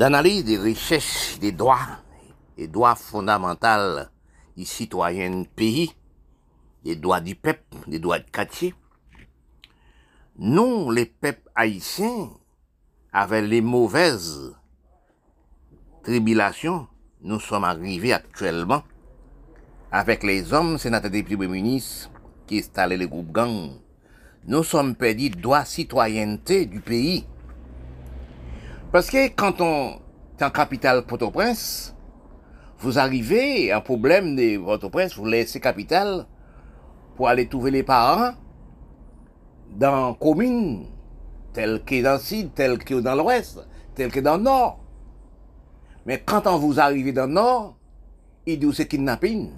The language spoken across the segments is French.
d'analyse des richesses, des droits, des droits fondamentaux des citoyens pays, des droits du peuple, des droits de quartier. Nous, les peuples haïtiens, avec les mauvaises tribulations, nous sommes arrivés actuellement avec les hommes sénateurs des premiers ministres qui installaient les groupes gangs. Nous sommes perdus droit citoyenneté du pays. Parce que quand on est en capitale Port-au-Prince, vous arrivez, un problème de votre prince, vous laissez capitale pour aller trouver les parents dans commune, tel que dans le sud, tel que dans l'ouest, tel que dans le nord. Mais quand on vous arrivez dans le nord, ils disent c'est kidnapping.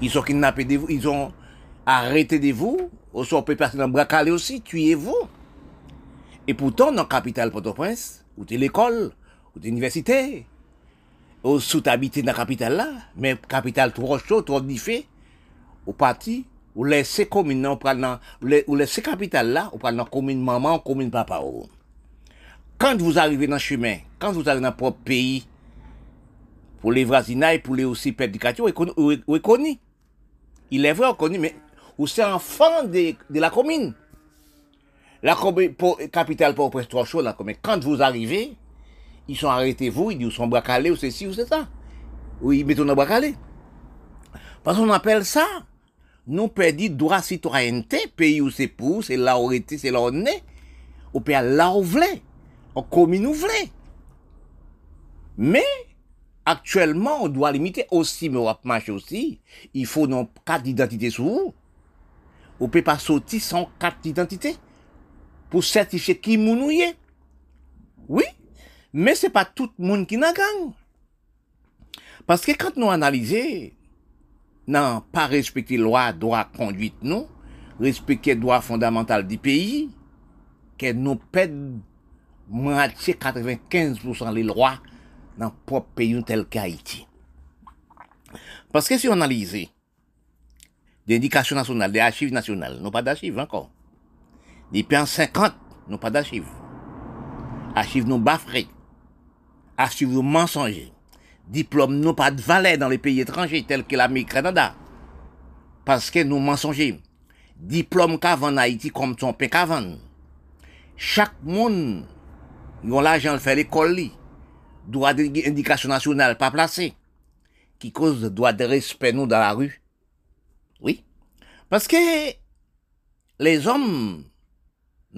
Ils sont kidnappés de vous, ils ont arrêté de vous, ou peut passer dans le aussi, tuez-vous. Et pourtant, dans la capitale Port-au-Prince, ou l'école, ou l'université, ou sous habité dans la capitale là, mais capitale trop chaud, trop diffé, ou parti, ou laisser commune, ou ou laisser capitale là, ou prendre commune maman, commune papa. Quand vous arrivez dans le chemin, quand vous arrivez dans propre pays, pour les voisinages, pour les aussi pédicatures, vous est connu. Il est vrai, on connaît, mais vous êtes enfant de la commune. La capitale pour presque trois choses, là, mais quand vous arrivez, ils sont arrêtés vous, ils disent, ils sont bracalés, ou c'est ci, ou c'est ça. Ou ils mettent dans bracalé. Parce qu'on appelle ça, nous perdons droit citoyenneté, pays où c'est pour, c'est là où c'est là où on est, ou pays là où voulez, en commune où voulez. Mais, actuellement, on doit limiter aussi, mais on va marcher aussi, il faut nos carte d'identité sur vous. On peut pas sortir sans carte d'identité pour certifier qui mounouye. Oui, mais c'est pas tout le monde qui n'a gang. Parce que quand nous analysons, non, pas respecter loi, droit, conduite, non, respecter droit fondamental du pays, que nous perdons moitié 95% les lois dans le propre pays tel qu'Haïti. Parce que si on analyse l'éducation nationale, des archives nationales, nous pas d'archives encore. Depuis en 50, nous pas d'archives. Archives nous baffrées archives mensongers, diplômes n'ont pas de valeur dans les pays étrangers tels que l'Amérique Canada. Parce que nous mensongers, diplômes qu'avant Haïti comme son pain qu'avant. Chaque monde, ils ont l'argent de faire l'école, droit d'éducation nationale pas placé, qui cause droit de respect nous dans la rue. Oui. Parce que les hommes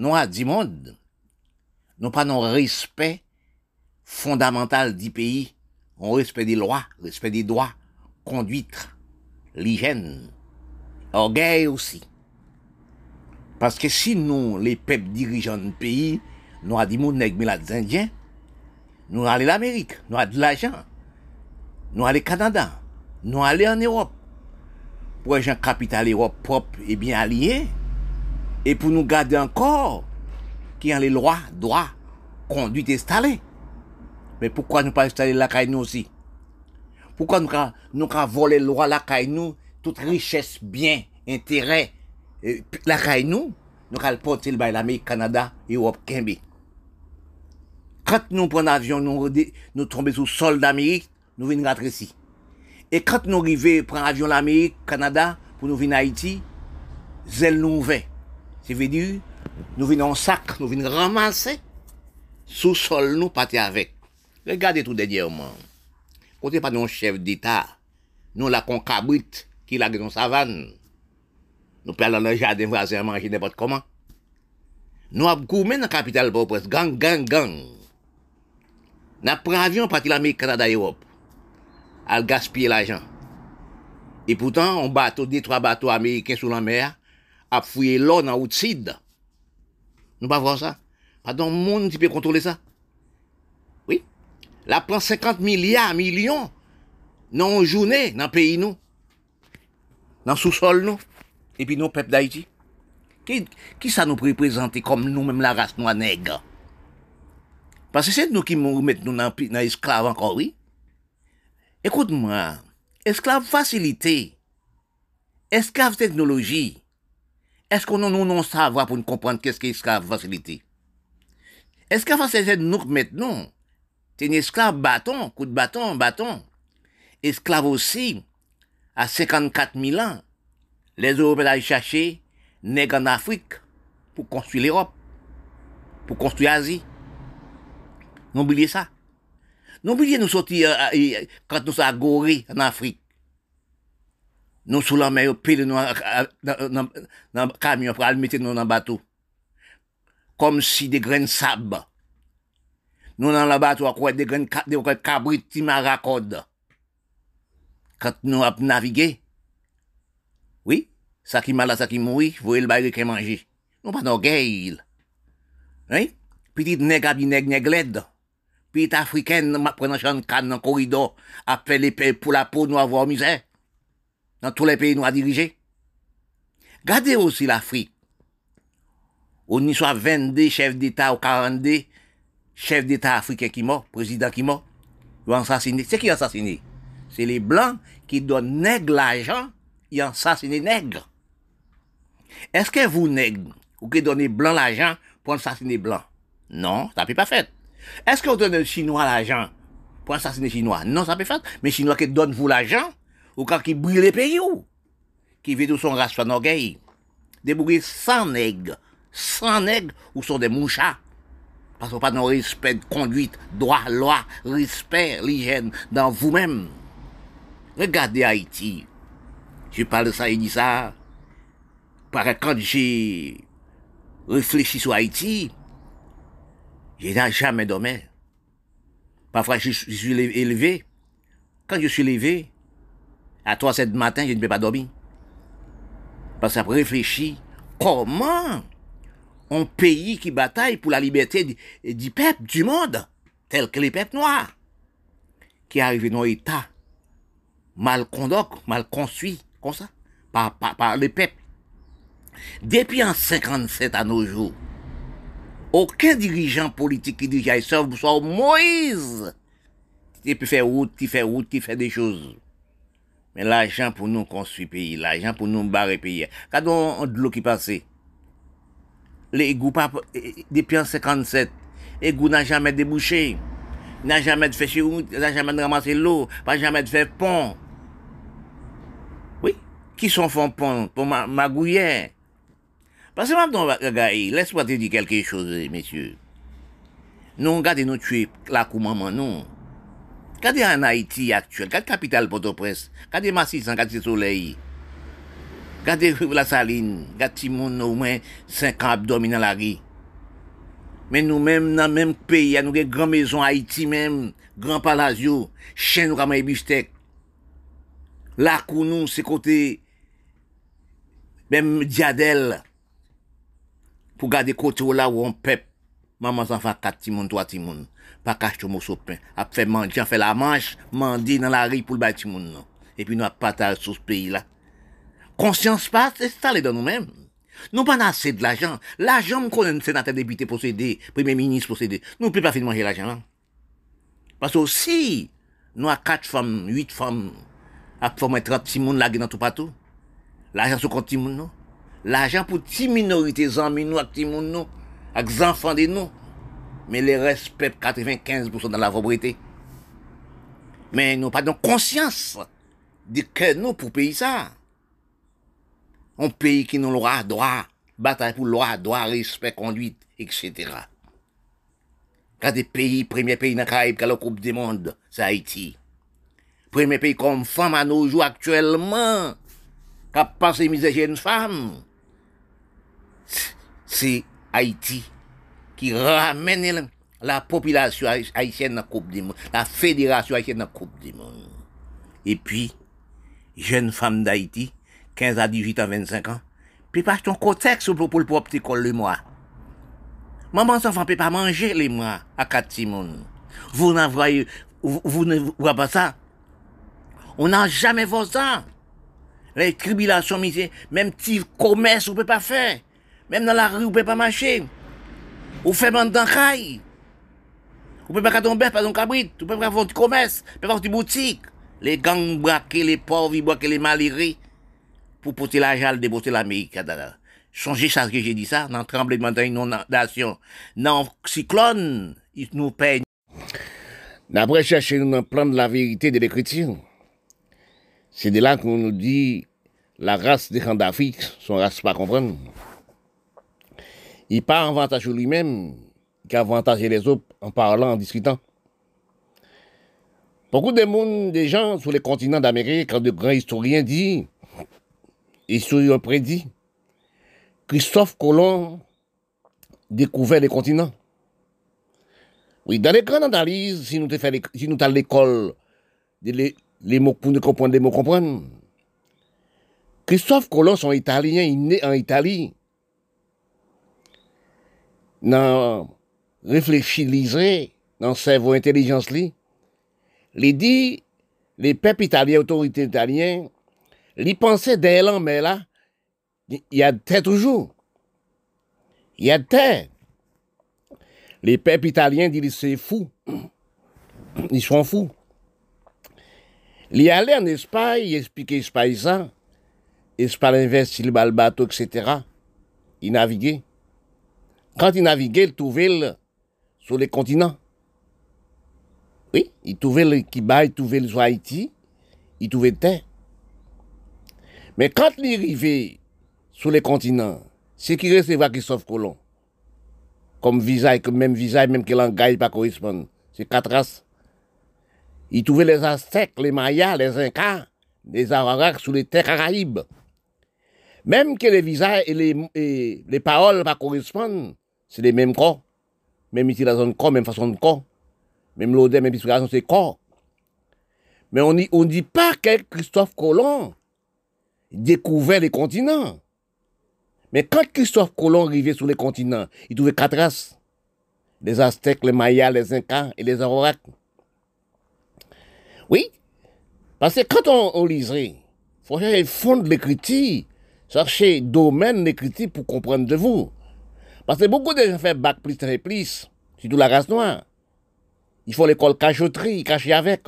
noirs du monde n'ont pas non respect fondamental du pays, on respect des lois, respect des droits, conduite, l'hygiène, orgueil aussi. Parce que si nous, les peuples dirigeants du pays, nous avons dit les Indiens, nous allons l'Amérique, nous avons de l'argent, nous allons au Canada, nous allons en Europe, pour un capital Europe propre et bien allié, et pour nous garder encore qui ont les lois, droits, conduite installées. Mais pourquoi nous pas installer la caille nous aussi? Pourquoi nous avons nous voler le roi la caille nous, toute richesse, bien, intérêt, la caille nous, nous avons porter le l'Amérique, Canada, Europe, Kembe. Quand nous prenons l'avion, nous, nous tombons sous le sol d'Amérique, nous venons rentrer ici. Et quand nous arrivons, prendre l'avion l'Amérique, Canada, pour nous venir à Haïti, zèle nous ouvert. C'est veut dire, nous venons en sac, nous venons ramasser, sous sol nous partir avec. Regardez tout dernièrement. Côté pas un chef d'État, nous la concabrite qui l'a dans savane. Nous dans le jardin voisin manger n'importe comment. Nous avons gourmé dans la capitale pour presse, gang, gang, gang. Nous pris avion parti l'Amérique, Canada, Europe. À gaspiller l'argent. Et pourtant, on bateau, des trois bateaux américains sous la mer, fouillé l'eau dans le sud. Nous pas voir ça. Pardon, monde qui peut contrôler ça. La prend 50 milliards, millions, dans une dans le pays, nous. Dans le sous-sol, nous. Et puis, nous, peuple d'Haïti. Qui, ça nous représente comme nous-mêmes, la race noire nègre? Parce que c'est nous qui nous mettons nous dans, dans esclave encore, oui. Écoute-moi. Esclave facilité. Esclave technologie. Est-ce qu'on nous non savoir pour nous comprendre qu'est-ce qu'est esclave facilité? Esclave facilité, nous maintenant C'est un esclave bâton, coup de bâton, bâton? Esclave aussi, à 54 000 ans, les Européens allaient chercher nègres en Afrique pour construire l'Europe, pour construire l'Asie. N'oubliez ça. N'oubliez nous sortir euh, euh, quand nous sommes à en Afrique. Nous sous la mer, pile nous euh, dans le camion pour mettre dans le bateau. Comme si des graines de sable. Nous dans le bateau, à des graines de cabrit, timaracode. Quand nous avons navigué. Oui, ça qui mal, ça qui vous voyez le bail qui. Nous pas d'orgueil. Oui? Petit nègre, nègre, nègre, Petit africaine, ma prenant chan canne dans le corridor, a fait les pour la peau, nous avoir misère. Dans tous les pays, nous a dirigé. Gardez aussi l'Afrique. On y soit 22 chefs d'État ou 42 chefs d'État africains qui mort, président qui mort. Ils ont assassiné. C'est qui a assassiné? C'est les Blancs qui donnent nègre l'argent, ils ont nègre. Est-ce que vous, nègre, ou qui donnez blanc l'argent pour assassiner blanc? Non, ça peut pas faire. Est-ce que vous donnez chinois l'argent pour assassiner chinois? Non, ça peut faire. Mais chinois qui donnent vous l'argent, ou quand qui brûle les pays ou, qui vit tout son race son orgueil. Bourrés sans nègres, sans nègres, ou sont des mouchards. Parce qu'on pas dans respect de conduite, droit, loi, respect, l'hygiène dans vous-même. Regardez Haïti. Je parle de ça et dis ça. Que quand j'ai réfléchi sur Haïti, je n'ai jamais dormi. Parfois, je suis élevé. Quand je suis levé, à 3 7 matin, je ne peux pas dormir. Parce que j'ai réfléchi comment un pays qui bataille pour la liberté du, peuple, du monde, tel que les peuples noirs, qui arrivent dans l'état mal conduit, mal construit, comme ça, par, les peuples. Depuis en 57 à nos jours, aucun dirigeant politique qui dirige sauf Moïse, qui peut faire route, qui fait route, qui fait des choses. Men l'ajan pou nou konstwi peyi, l'ajan pou nou bare peyi. Kado an dlo ki pase. Le egou pa, depi an 57, egou nan jamen debouché. Nan jamen fè chirou, nan jamen ramase l'o, pa jamen fè pon. Oui, ki son fon pon, pon ma, magouye. Pase mab don ragayi, lèspwa te di kelke chose, mesye. Nou gade nou tue la kou maman nou. Kade an Haiti aktuel, kade kapital Port-au-Prince, kade Massisan, kade Soleil, kade la Saline, kade Timoun nou men 5 an abdomi nan la ri. Men nou men nan men peyi, an nou gen gran mezon Haiti men, gran palazyo, chen nou kama e biftek. Lakou nou se kote, men diadel, pou gade kote ou la ou an pep, maman san fa 4 Timoun, 3 Timoun. pa kache chou mousso pen. Ap fè mandjan, fè la manj, mandi nan la ri pou l bati moun nan. E pi nou ap pataj sou se peyi la. Konsyans pa, se sa le dan nou men. Nou pa nan ase de l'ajan. L'ajan m konen senatè depité posède, premier ministre posède. Nou pe pa fin manje l'ajan lan. Paso si nou a kat fam, yuit fam, ap fam e trap si moun lage nan tou patou, l'ajan sou konti moun nou. L'ajan pou ti minorite zanmi nou ak ti moun nou, ak zanfande nou. Mais les respectent 95% dans la pauvreté. Mais nous pas de conscience de que nous pour payer ça. Un pays qui nous loi, droit, bataille pour loi, droit, respect, conduite, etc. Quand des pays, premier pays dans le Caraïbe a la Coupe du Monde, c'est Haïti. Premier pays comme femme à nos jours actuellement, qui a passé misère une femme c'est Haïti qui ramène la population haïtienne dans la Coupe du Monde, la fédération haïtienne dans la Coupe du Monde. Et puis, jeune femme d'Haïti, 15 à 18 à 25 ans, puis pas ton contexte pour le propre école le mois. Maman enfant peut pas manger les mois à 4 monde. Vous n'avez vous, ne voyez pas ça? On n'a jamais vu ça. Les tribulations, même petit commerce, on peut pas faire. Même dans la rue, vous pouvez pas marcher. Vous faites dans caille. Vous pouvez pas tomber, pas dans cabrit. Vous pouvez pas un petit commerce, vous pouvez faire une boutique. Les gangs braqués, les pauvres, ils braquent les malheureux pour porter l'argent, débourser l'Amérique. Changez ça, que j'ai dit ça, dans le tremblement d'inondation, dans cyclone, ils nous payent. D'après chercher un plan de la vérité de l'écriture, c'est de là qu'on nous dit la race des d'Afrique, son race pas comprendre. Il pas avantage lui-même qu'avantager les autres en parlant, en discutant. Beaucoup de monde, des gens sur les continents d'Amérique, quand de grands historiens disent, historiens prédit, Christophe Colomb découvert les continents. Oui, dans les grandes analyses, si nous fait si nous l'école, les, les mots pour nous comprendre, les mots comprendre. Christophe Colomb, son italien, il est né en Italie. Dans réfléchir, lisez, dans cerveau intelligence, li, li dit, les peuples italiens, autorités italiennes, li pensaient d'elle, mais là, il y a de toujours. Il y a de les peuples italiens disent c'est fou. Ils sont fous. Il est allé en Espagne, il expliquait Espagne ça. Espagne investi le bateau, etc. Il naviguait. Quand il naviguait, il trouvait sur les continents. Oui, il trouvait le Kiba, il trouvait le Haïti, il trouvait terre. Mais quand il arrivait sur les continents, c'est qu'il recevait Christophe Colomb comme visage, comme même visage, même que langage pas correspond. C'est quatre races. Ils trouvaient les Aztèques, les Mayas, les Incas, les Arawaks sous les terres caraïbes. Même que les visages et les, les paroles pas correspondent, c'est les mêmes corps. Même utilisation de corps, même façon de corps. Même l'odeur, même utilisation, c'est corps. Mais on ne dit pas que Christophe Colomb découvert les continents. Mais quand Christophe Colomb arrivait sur les continents, il trouvait quatre races. Les Aztèques, les Mayas, les Incas et les Arawaks. Oui, parce que quand on, on il faut chercher le fond de l'écriture, chercher domaine de l'écriture pour comprendre de vous. Parce que beaucoup de gens font bac plus très plus, surtout la race noire. Il faut l'école cachoterie, cacher avec.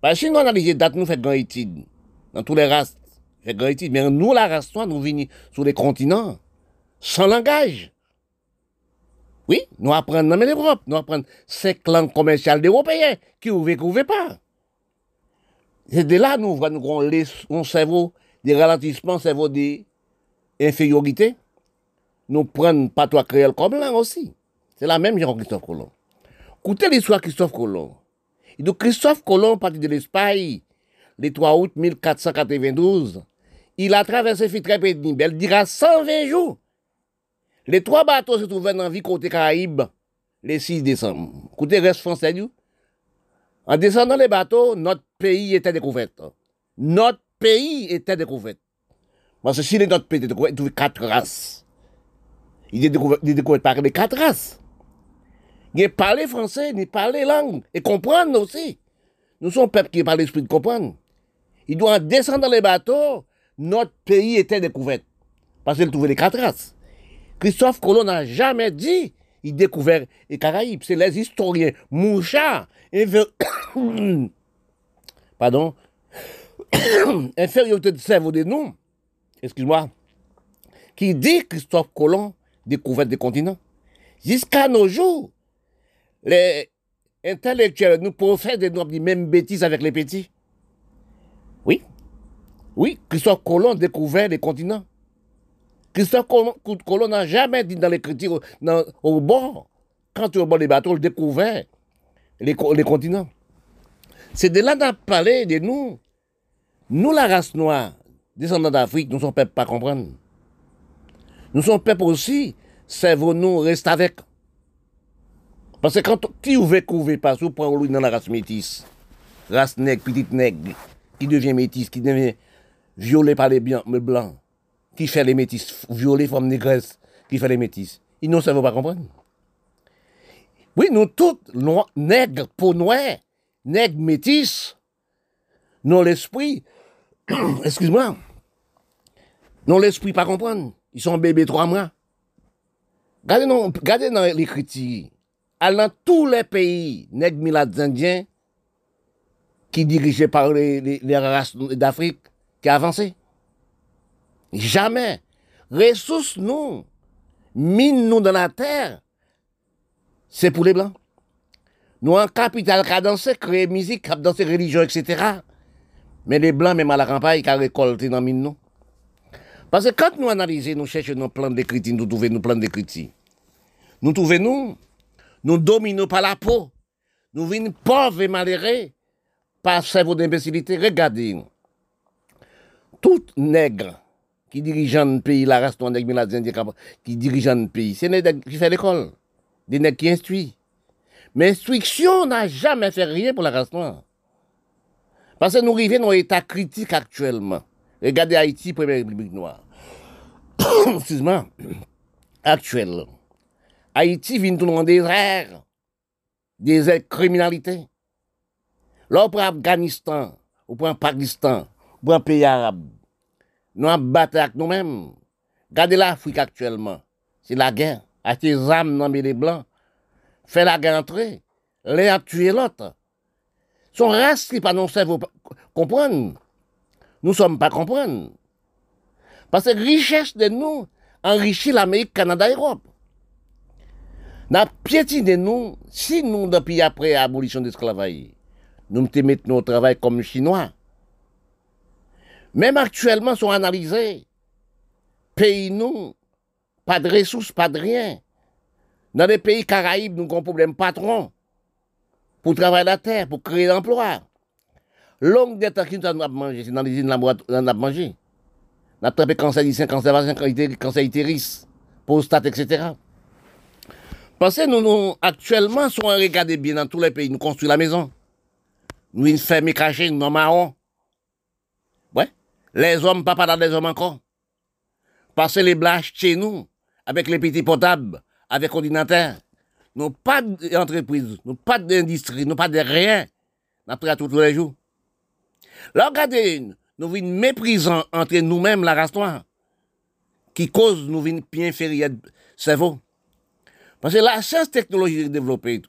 Parce que si nous analysons date, nous faisons une étude dans toutes les races. Mais nous, la race noire, nous venons sur les continents, sans langage. Oui, nous apprenons dans l'Europe, nous apprenons cinq langues commerciales d'Européens qui ouvrent qui pas. C'est de là nous voyons un cerveau des ralentissements, cerveau des infériorités. Nous prenons patois créole comme langue aussi. C'est la même chose Christophe Colomb. Écoutez l'histoire de Christophe Colomb. Et Christophe Colomb, parti de l'Espagne, le 3 août 1492, il a traversé Fitrep et Nibel, dira 120 jours. Les trois bateaux se trouvaient dans la vie côté Caraïbes le 6 décembre. Écoutez, reste français, En descendant les bateaux, notre pays était découvert. Notre pays était découvert. Parce que si notre pays était découvert, il trouvait quatre races. Il est découvert, par les quatre races. Il parler français, il parler langue, et comprendre aussi. Nous sommes peuple qui parle l'esprit de comprendre. Il doit descendre dans les bateaux notre pays était découvert. Parce qu'il trouvait les quatre races. Christophe Colomb n'a jamais dit il découvert les Caraïbes. C'est les historiens Mouchard, pardon, infériorité de cerveau de nous, excuse-moi, qui dit Christophe Colomb découvert des continents. Jusqu'à nos jours, les intellectuels nous profèrent des mêmes bêtises avec les petits. Oui, oui, Christophe Colomb découvert les continents. Christophe Colomb n'a jamais dit dans l'écriture, au bord, quand tu es au bord des bateaux, il découvert les, les continents. C'est de là qu'on parlé de nous. Nous, la race noire, descendants d'Afrique, nous sommes peuple pas comprendre. Nous sommes peuple aussi, cerveau-nous reste avec. Parce que quand tu ouvres couvrir pas, tu prends dans la race métisse, race nègre, petite nègre, qui devient métisse, qui devient violé par les blancs, qui fait les métis, violé comme négresse, qui fait les métis. Ils ne savent pas comprendre. Oui, nous tous, nègres, peau noire, nègres métis, non l'esprit, excuse-moi, non l'esprit pas comprendre. Ils sont bébés trois mois. Regardez dans, dans l'écriture. Dans tous les pays, nègres milades indiens, qui dirigés par les, races d'Afrique, qui avancé. Jamais. Ressources, nous, mine nous dans la terre, c'est pour les Blancs. Nous, en capital, qui a dansé, créé musique, qui a dansé religion, etc. Mais les blancs, même à la campagne, qui récolté dans mine, nous. Parce que quand nous analysons, nous cherchons nos plans d'écriture, nous trouvons nos plans d'écriture. Nous trouvons, nous, nous dominons par la peau. Nous venons pauvres et malheureux par cerveau d'imbécilité. Regardez, tout nègre qui dirige un pays, la race noire qui dirige un pays, c'est des nègres qui fait l'école, des nègres qui instruisent. Mais l'instruction n'a jamais fait rien pour la race noire. Parce que nous arrivons dans un état critique actuellement. Regardez Haïti, première république noire. Excuse-moi. Actuelle. Haïti vient tout dans des airs, des criminalités. Là, pour Afghanistan, ou pour Pakistan, ou pour un pays arabe, nous avons battu avec nous-mêmes. Regardez l'Afrique actuellement. C'est la guerre. Acheter des armes dans les blancs. Faire la guerre entre eux. L'un a tué l'autre. Son race qui pas non comprendre? Nous ne sommes pas comprendre. Parce que richesse de nous enrichit l'Amérique, Canada, Europe. N'a piétiné nous, si nous, depuis après l'abolition de l'esclavage, nous mettons au travail comme Chinois. Même actuellement, sont analysés. Pays nous, pas de ressources, pas de rien. Dans les pays caraïbes, nous avons un problème patron pour travailler la terre, pour créer l'emploi. Longue dette qui nous avons mangé, c'est dans les îles nous avons mangé. Nous avons traité cancer du cancer cancer utérus, prostate, etc. Que nous, nous actuellement, si on regarde bien dans tous les pays, nous construisons la maison. Nous, une ferme cachée, nous, marron. Ouais. Les hommes, pas dans des hommes encore. Que les blaches chez nous, avec les petits potables, avec ordinateur. Nous pas d'entreprise, nous pas d'industrie, nous pas de rien. Nous tous les jours. Là, regardez, nous venons méprisant entre nous-mêmes la race noire, qui cause nous venons bien inférieur cerveau. Parce que la science technologique développée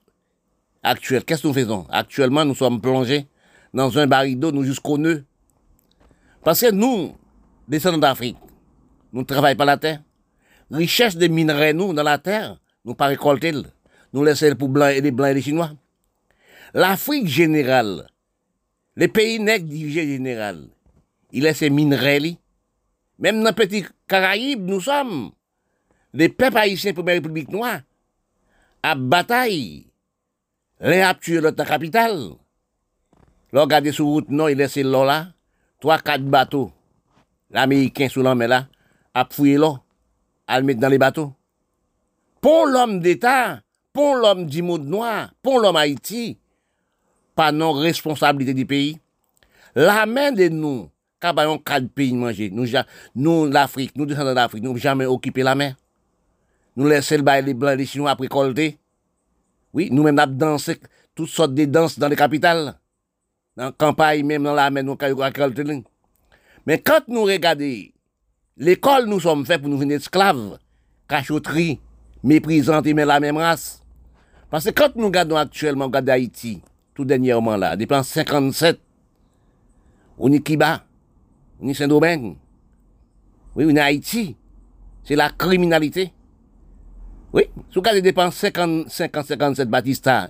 actuelle, qu'est-ce que nous faisons? Actuellement, nous sommes plongés dans un baril d'eau, nous jusqu'au nœud. Parce que nous, descendants d'Afrique, nous ne travaillons pas la terre. Richesse des minerais, nous, dans la terre, nous pas récolter. Nous laissons pour les blancs et les chinois. L'Afrique générale, Le peyi nek dirije general. I lese minre li. Mem nan peti Karaib nou som. Le pep Haitien Premier Republik Noa. Ap batay. Le ap tue lot nan kapital. Lo gade sou route nou, i lese lo la. 3-4 bato. L'Américain sou l'anmen la. Ap fouye lo. Al met nan le bato. Pon l'om d'Etat. Pon l'om di Maud Noa. Pon l'om Haiti. pa nan responsabilite di peyi. La men de nou, kabayon kad peyi manje, nou, ja, nou l'Afrique, nou descendant d'Afrique, nou jamen okipe la men. Nou lese l'bay li blan li si nou apre kolte. Oui, nou men ap danse, tout sort de danse dan le kapital. Nan kampay men nan la men nou kayo apre kolte li. Men kant nou regade, l'ekol nou som fe pou nou vene esklave, kachotri, meprizante men la men ras. Pase kant nou gade nou aktuelman, gade Haiti, tout dernièrement là, depuis 57, on est Kiba, on est Saint-Domingue, oui, on est Haïti, c'est la criminalité. Oui, si vous avez dépensé 50, 50, 57 Batista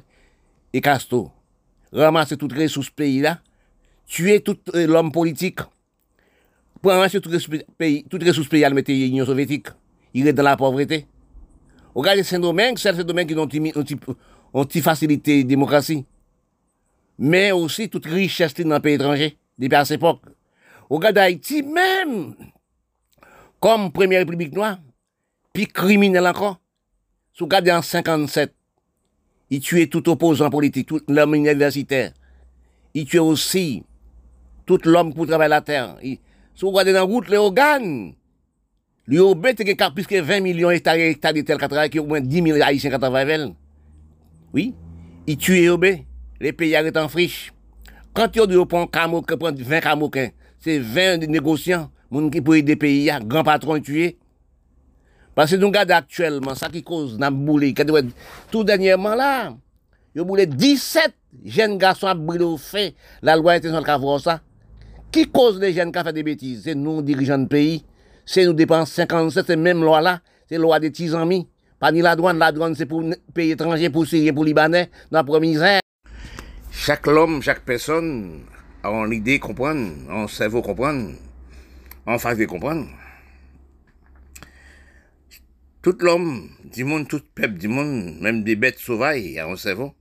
et Castro, ramasser toutes les ressources pays-là, tuer tout euh, l'homme politique, pour ramasser toutes les pays, toutes les ressources pays à mettre l'Union soviétique, il est dans la pauvreté. Regardez Saint-Domingue, c'est Saint-Domingue qui ont une petite facilité démocratie. Mais aussi toute richesse dans le pays étranger, depuis à cette époque. Regardez Haïti, même, comme première république noire, puis criminel encore. Si vous regardez en 57, il tuait tout opposant politique, tout l'homme universitaire. Il tuait aussi tout l'homme pour travailler la terre. si vous regardez dans la route, les organes, au bête qui a plus que 20 millions d'hectares de terre qui au moins 10 000 haïtiens qui travaillent. Oui, il tuait au les pays arrêtent en friche. Quand il prend prend 20 camoquins, c'est 20 négociants, qui pour aider pays, grand patron tué. Parce que nous regardons actuellement, ça qui cause n'a boulé, tout dernièrement là, il boulé 17 jeunes garçons à brûler au fait, la loi internationale qui voir ça. Qui cause les jeunes qui font des bêtises? C'est nous, dirigeants de pays. C'est nous dépensons 57, cette même loi là, c'est loi des petits amis, Pas ni la douane, la douane c'est pour pays étrangers, pour Syriens, pour Libanais, dans la misère. Chaque homme, chaque personne a une idée comprendre, un cerveau comprendre, en face de comprendre. Tout l'homme du monde, tout peuple du monde, même des bêtes sauvages, a un cerveau.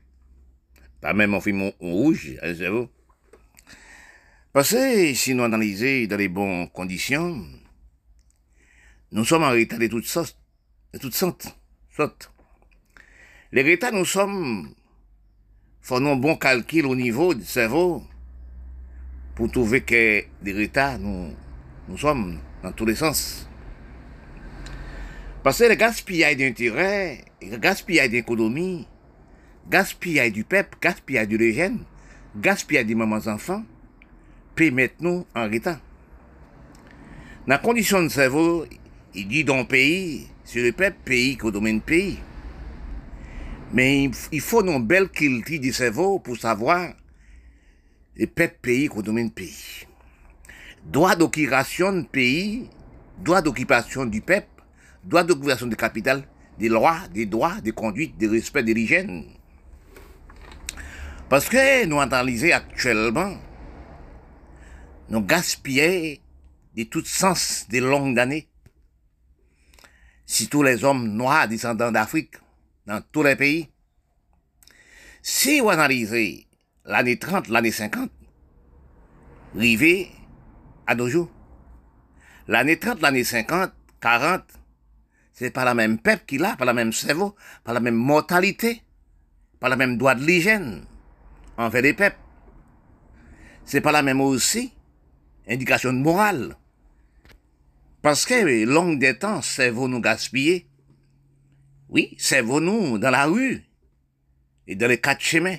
Pas même en film rouge, un cerveau. Parce que si nous analysons dans les bonnes conditions, nous sommes en état de toutes sortes, de toutes. Les états, nous sommes, faisons un bon calcul au niveau du cerveau pour trouver que des états, nous, sommes dans tous les sens. Parce que le gaspillage d'intérêt, le gaspillage d'économie, gaspillage du peuple, gaspillage du régène, gaspillage des mamans enfants, peut mettre nous en état. Dans la condition de cerveau, il dit dans le pays, c'est le peuple, pays qu'au domaine pays. Mais il faut une belle culture du cerveau pour savoir le peuple pays qu'au domaine pays. Droit d'occupation du pays, droit d'occupation du peuple, droit d'occupation du capital, des lois, des droits, des conduites, des respects de l'hygiène. Parce que nous analysons actuellement, nous gaspillons de tout sens des longues années si tous les hommes noirs descendants d'Afrique, dans tous les pays. Si vous analysez l'année 30, l'année 50, arrivé à nos jours, l'année 30, l'année 50, 40, c'est pas la même peuple qu'il a, pas la même cerveau, pas la même mortalité, pas la même droit de l'hygiène envers les peuples. C'est pas la même aussi indication de morale. Parce que, long des temps, cerveau nous gaspiller. Oui, cerveau nous dans la rue et dans les quatre chemins.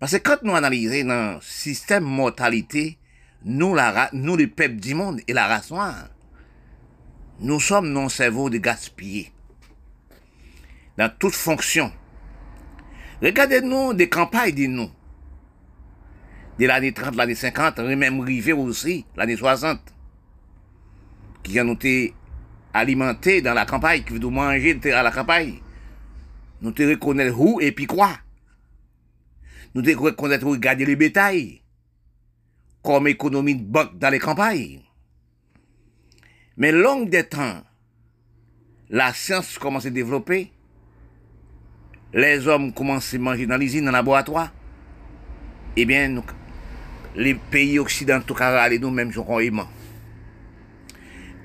Parce que quand nous analysons dans le système mortalité, nous, la, nous, les peuples du monde et la race noire, nous sommes non cerveau de gaspiller. Dans toute fonction. Regardez-nous des campagnes de nous. De l'année 30, l'année 50, même arrivé aussi, l'année 60 qui ont été alimentés dans la campagne, qui veut manger à la campagne. Nous te reconnaître où et puis quoi? Nous te reconnaître où garder les bétails. Comme économie de banque dans les campagnes. Mais long des temps, la science commence à développer. Les hommes commencent à manger dans l'usine, dans le laboratoire. Eh bien, les pays occidentaux, car nous-mêmes, nous aimons.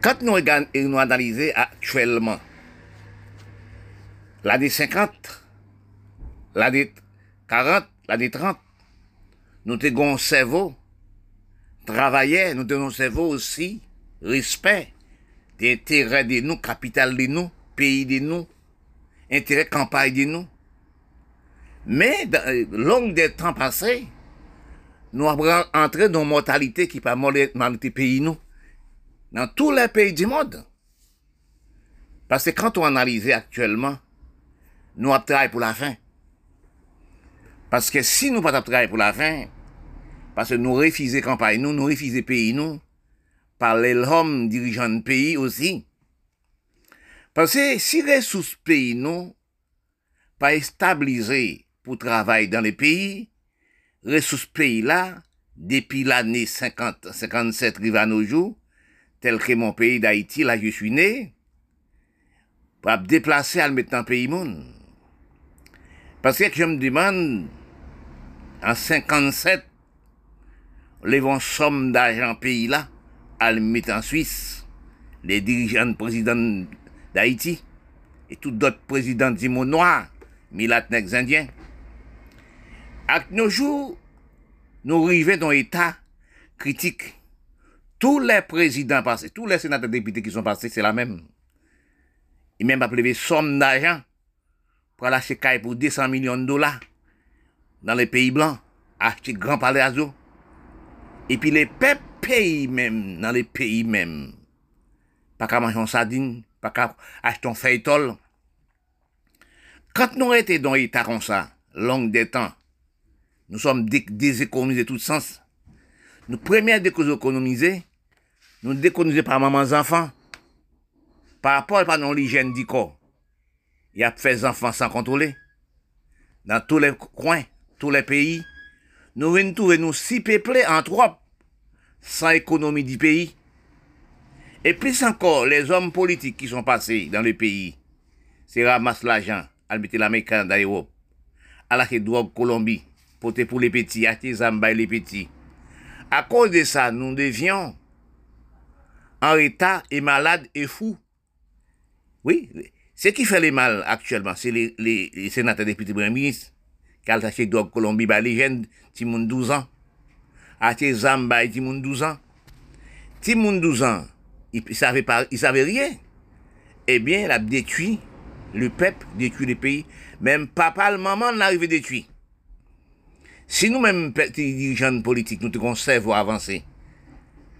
Quand nous, nous analysons actuellement l'année 50, l'année 40, l'année 30, nous avons un cerveau, travaillait, nous avons un cerveau aussi, respect, d'intérêt de nous, capital de nous, pays de nous, intérêt campagne de nous. Mais, dans, euh, long des temps passés, nous avons entré dans une mortalité qui pas dans pays nous dans tous les pays du monde. Parce que quand on analyse actuellement, nous avons travaillé pour la fin. Parce que si nous pas travailler pour la fin, parce que nous refusons campagne, nous, nous refusons pays, nous, par les hommes dirigeants de pays aussi. Parce que si les ressources pays, nous, pas stabilisées pour travailler dans les pays, ressources pays là, depuis l'année 50, 57 arrive à nos jours, tel que mon pays d'Haïti, là je suis né, pour me déplacer à le mettre dans le pays monde. Parce que je me demande, en 57, les vont somme d'argent pays là, à le mettre en Suisse, les dirigeants présidents d'Haïti, et tous d'autres présidents du monde noir, milatnex indiens. À nos jours, nous arrivons dans un état critique tous les présidents passés, tous les sénateurs députés qui sont passés, c'est la même. Ils même appelé somme d'argent pour aller acheter pour 200 millions de dollars dans les pays blancs, acheter grand palais Azo. Et puis les pays même, dans les pays même, pas qu'à manger en sardine, pas qu'à acheter un feuilletol. Quand nous étions dans l'état comme ça, long des temps, nous sommes déséconomisés de tout sens. Nous, première déconomiser, nous déconnusons par maman enfants, par rapport à l'hygiène du corps. y a fait enfants sans contrôler. Dans tous les coins, tous les pays, nous venons trouver nous si peuplés en trois, sans économie du pays. Et plus encore, les hommes politiques qui sont passés dans le pays, c'est ramasse l'argent, à mettre l'Américain d'Europe, à la drogue Colombie, pour les petits, acheter Zamba les petits. À cause de ça, nous devions en état et malade et fou. Oui, ce qui fait les mal actuellement, c'est les, les, sénateurs députés premiers ministres, ont acheté drogue Colombie, bah, les jeunes, ont 12 ans. Acheter Zamba, ont 12 ans. Ont 12 ans, ils ne savaient, pas, ils savaient rien. Eh bien, il a détruit le peuple, détruit le pays. Même papa, le maman, l'arrivé détruit. Si nous-mêmes, dirigeants politiques, nous te conservons avancer,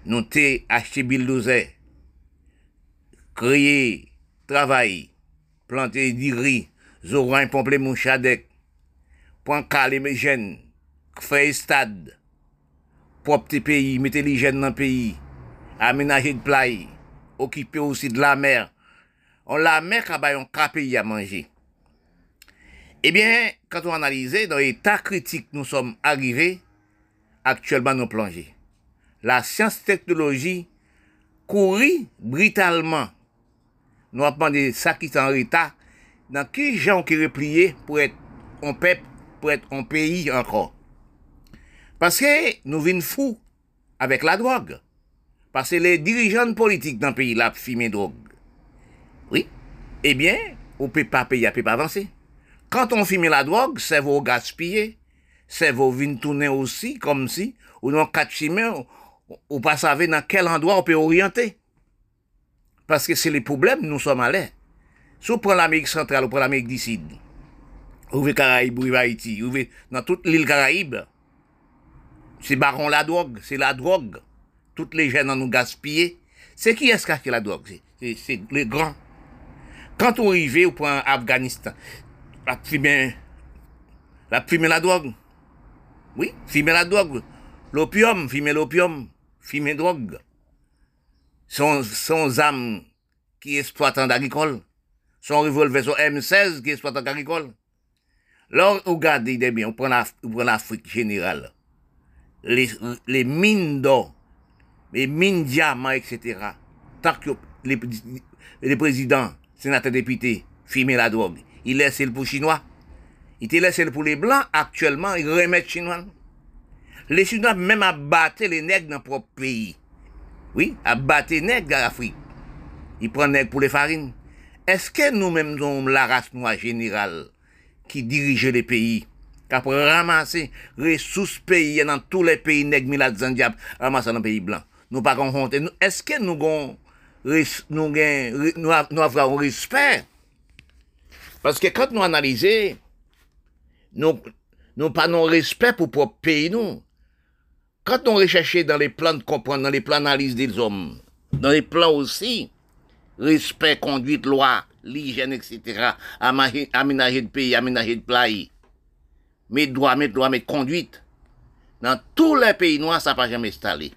nous t'ai acheté bulldozer, créé travail, planté du riz, zorin pomper mon chadek, point calé mes jeunes, faire stade, propre pays, mettre les jeunes dans le pays, aménager de play, occuper aussi de la mer. On la mer qui un à manger. Eh bien, quand on analyse, dans l'état critique, nous sommes arrivés, actuellement nous plongés. La science-technologie courit brutalement. Nous avons demandé ça qui est en état, dans qui gens qui replié pour être un peuple, pour être un pays encore? Parce que nous venons fous avec la drogue. Parce que les dirigeants politiques dans le pays là fument drogue. Oui. Eh bien, on ne peut pas payer, on peut pas avancer. Quand on fume la drogue, c'est vos gaspiller. C'est vos vins tourner aussi, comme si, ou non, quatre chimères, ou pas savez dans quel endroit on peut orienter. Parce que c'est les problèmes, nous sommes allés. Si on prend l'Amérique centrale, on prend l'Amérique du Sud, ou les Caraïbes, ou Haïti, ou dans toute l'île Caraïbe, c'est baron la drogue, c'est la drogue toutes les jeunes en nous gaspiller. C'est qui est-ce qui a la drogue? C'est les grands. Quand on arrive au point Afghanistan, la fumer, la fumer la drogue. Oui, fumer la drogue. L'opium, fumer l'opium, fumer drogue. Son, son âme qui exploite en agricole. Son revolver, son M16 qui exploite en agricole. Là, regardez bien, on l'Afrique générale. Les, les mines d'or mais mine diamants, etc. Tant que les, les présidents, sénateurs, députés, filment la drogue, ils laissent le pour les Chinois. Ils te laissent le pour les Blancs, actuellement, ils remettent Chinois. Les Chinois même abattent les nègres dans leur propre pays. Oui, abattent les nègres en Afrique. Ils prennent nègres pour les farines. Est-ce que nous-mêmes sommes la race noire générale qui dirige les pays qu'après ramasser ressources pays dans tous les pays nègres, milades, diable, ramasser dans les pays blancs nous pas honte. Est-ce que nous avons nous, nous, avons respect? Parce que quand nous analysons, nous n'avons pas de respect pour notre pays, nous. Quand on recherche dans les plans de comprendre, dans les plans d'analyse des hommes, dans les plans aussi, respect, conduite, loi, l'hygiène, etc., aménager de pays, aménager de pays, mes droits, mes droits, mes conduites, dans tous les pays noirs, ça n'a pas jamais installé.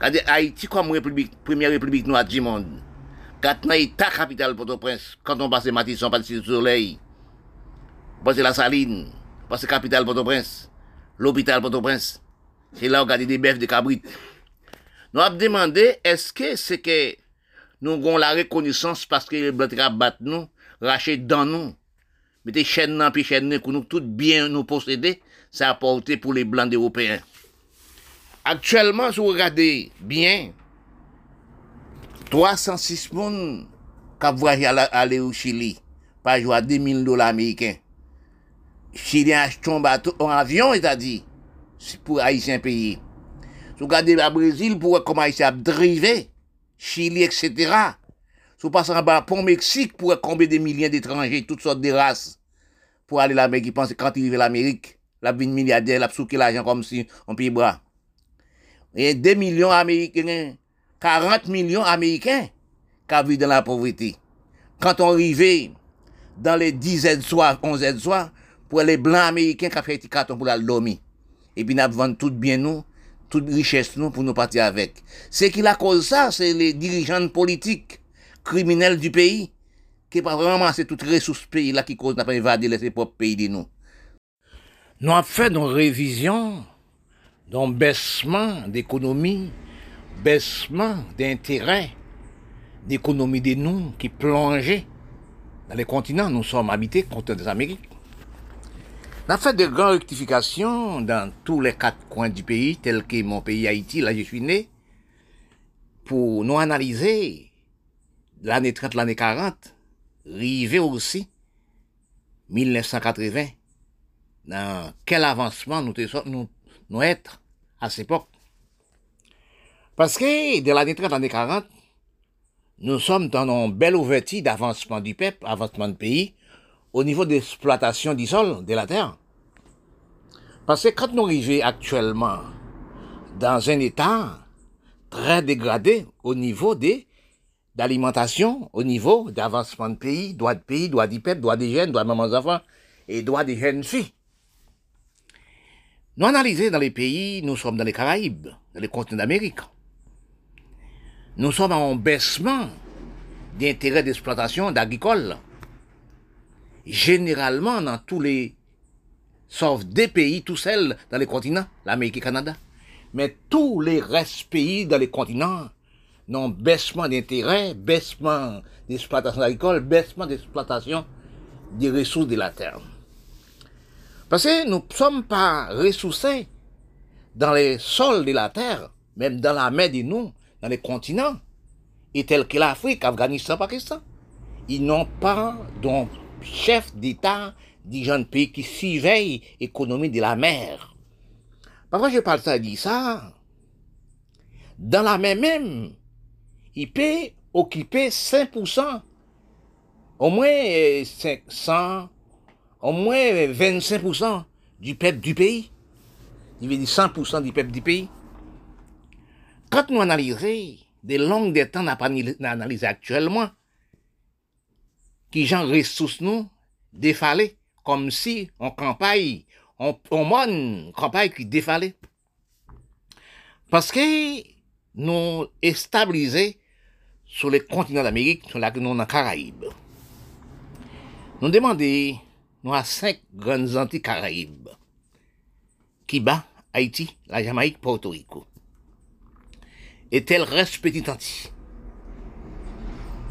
Haïti comme république, première république noire du monde. Quand on ta capitale Port-au-Prince, quand on passe Matisson, passe le soleil, passe la Saline, passe capitale Port-au-Prince, l'hôpital Port-au-Prince, c'est là où on a des bœufs de cabrit. Nous avons demandé, est-ce que c'est que nous avons la reconnaissance parce que les blancs battent nous, rachètent dans nous, mettez chaîne dans puis chaîne nous, tout bien nous posséder, ça a porté pour les blancs européens. Actuellement, si vous regardez bien, 306 personnes qui voyagé aller au Chili, pas jouer à 2000 dollars américains. Chili a acheté un bateau, un avion, c'est-à-dire, pour Haïtiens payer. Si vous regardez le Brésil, pour voir comment Haïtien a Chili, etc. Si vous passez en bas pour Mexique, pour combien de millions d'étrangers, toutes sortes de races, pour aller là-bas, qui pensent quand ils arrivent à l'Amérique, la vie milliardaire, la souquer l'argent comme si on paye bras. A 2 millions d'Américains, 40 millions d'Américains qui vivent dans la pauvreté. Quand on arrive dans les 10 aides soirs, 11 aides soirs, pour les blancs américains qui ont fait des cartons pour la lomie. Puis, nous vendons tout bien nous, toute richesse nous pour nous partir avec. Ce qui la cause ça, c'est les dirigeants politiques, criminels du pays, qui pas vraiment c'est toutes ressources pays là qui cause n'a pas évadé les propres pays de nous. Nous avons fait une révision d'un baissement d'économie, baissement d'intérêt d'économie de nous qui plongeait dans les continents. Nous sommes habités contre des Amériques. A fait de grandes rectifications dans tous les quatre coins du pays, tel que mon pays Haïti, là je suis né, pour nous analyser l'année 30, l'année 40, river aussi 1980, dans quel avancement nous, nous, nous être à cette époque. Parce que de l'année 30 l'année 40, nous sommes dans une belle ouverture d'avancement du peuple, avancement du pays, au niveau d'exploitation du sol, de la terre. Parce que quand nous arrivons actuellement dans un état très dégradé au niveau des d'alimentation, au niveau d'avancement de pays, droit de pays, droit du peuple, droit des jeunes, droit de mamans enfants et droit des jeunes filles. Nous analysons dans les pays, nous sommes dans les Caraïbes, dans les continents d'Amérique. Nous sommes en baissement d'intérêt d'exploitation d'agricole. Généralement, dans tous les, sauf des pays, tout seuls dans les continents, l'Amérique et le Canada. Mais tous les restes pays dans les continents n'ont baissement d'intérêt, baissement d'exploitation agricole, baissement d'exploitation des ressources de la terre. Parce que nous ne sommes pas ressourcés dans les sols de la terre, même dans la mer de nous, dans les continents, et tels que l'Afrique, Afghanistan, Pakistan. Ils n'ont pas de chef d'État jeunes pays qui surveillent l'économie de la mer. Pourquoi je parle ça, dit ça? Dans la mer même, il peut occuper 5%, au moins 500, au moins 25% du peuple du pays. Il veut dire 100% du peuple du pays. Quand nous analysons des langues des temps analysé actuellement, qui gens ressources nous défalés, comme si en campagne, on, on campagne qui défalait. Parce que nous stabilisés sur les continents d'Amérique, sur la nous dans Caraïbes. Nous demandons, nous à cinq grandes Antilles Caraïbes. Cuba, Haïti, la Jamaïque, Porto Rico. Et tel reste petit Antilles.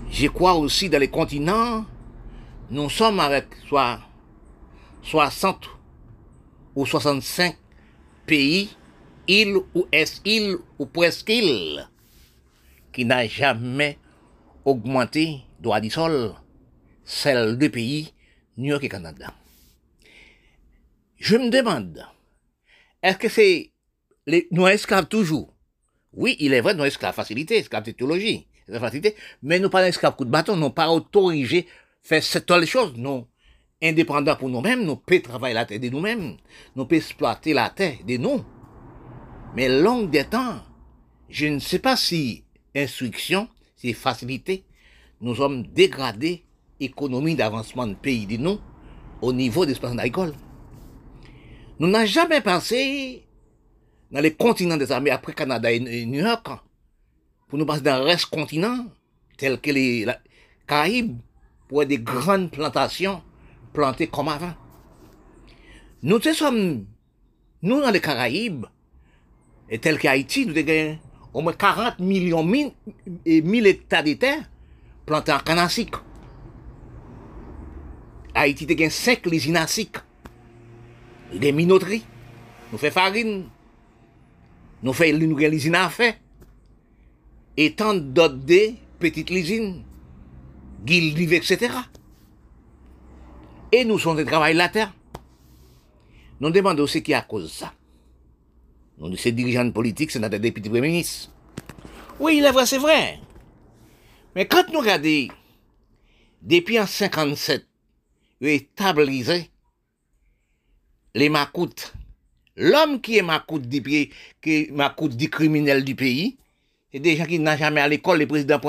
Je crois aussi dans les continents, nous sommes avec soit 60 ou 65 pays, îles ou est-îles ou presque îles, qui n'a jamais augmenté droit du sol, celle de pays, New York et Canada. Je me demande, est-ce que c'est les, nous esclaves toujours? Oui, il est vrai, nous esclaves facilité, esclaves technologie, facilité, mais nous pas esclaves coup de bâton, nous pas autorisé faire cette chose, non indépendants pour nous-mêmes, nous pouvons travailler la terre de nous-mêmes, nous pouvons exploiter la terre de nous. Mais long des temps, je ne sais pas si instruction, si facilité, nous sommes dégradés économie d'avancement de pays de nous au niveau des espaces agricoles. Nous n'avons jamais pensé dans les continents des armées après Canada et New York pour nous passer dans le reste continent, tel que les Caraïbes, pour des grandes plantations plantés comme avant. Nous sommes, nous dans les Caraïbes, et tel qu'Haïti, nous avons au moins 40 millions et 1000 hectares de terre plantés en canne Haïti a 5 usines à des minoteries, nous faisons farine, nous faisons l'usine à fait, et tant d'autres petites usines, guildes, etc et nous sommes de la terre. Nous demandons ce qui est à cause de ça. Nous, ces dirigeants politiques, c'est notre député premier ministre. Oui, il est vrai, c'est vrai. Mais quand nous regardons, depuis en 57, établisé les macoutes, l'homme qui est macoute du qui est macoute du criminel du pays, c'est des gens qui n'ont jamais à l'école, les présidents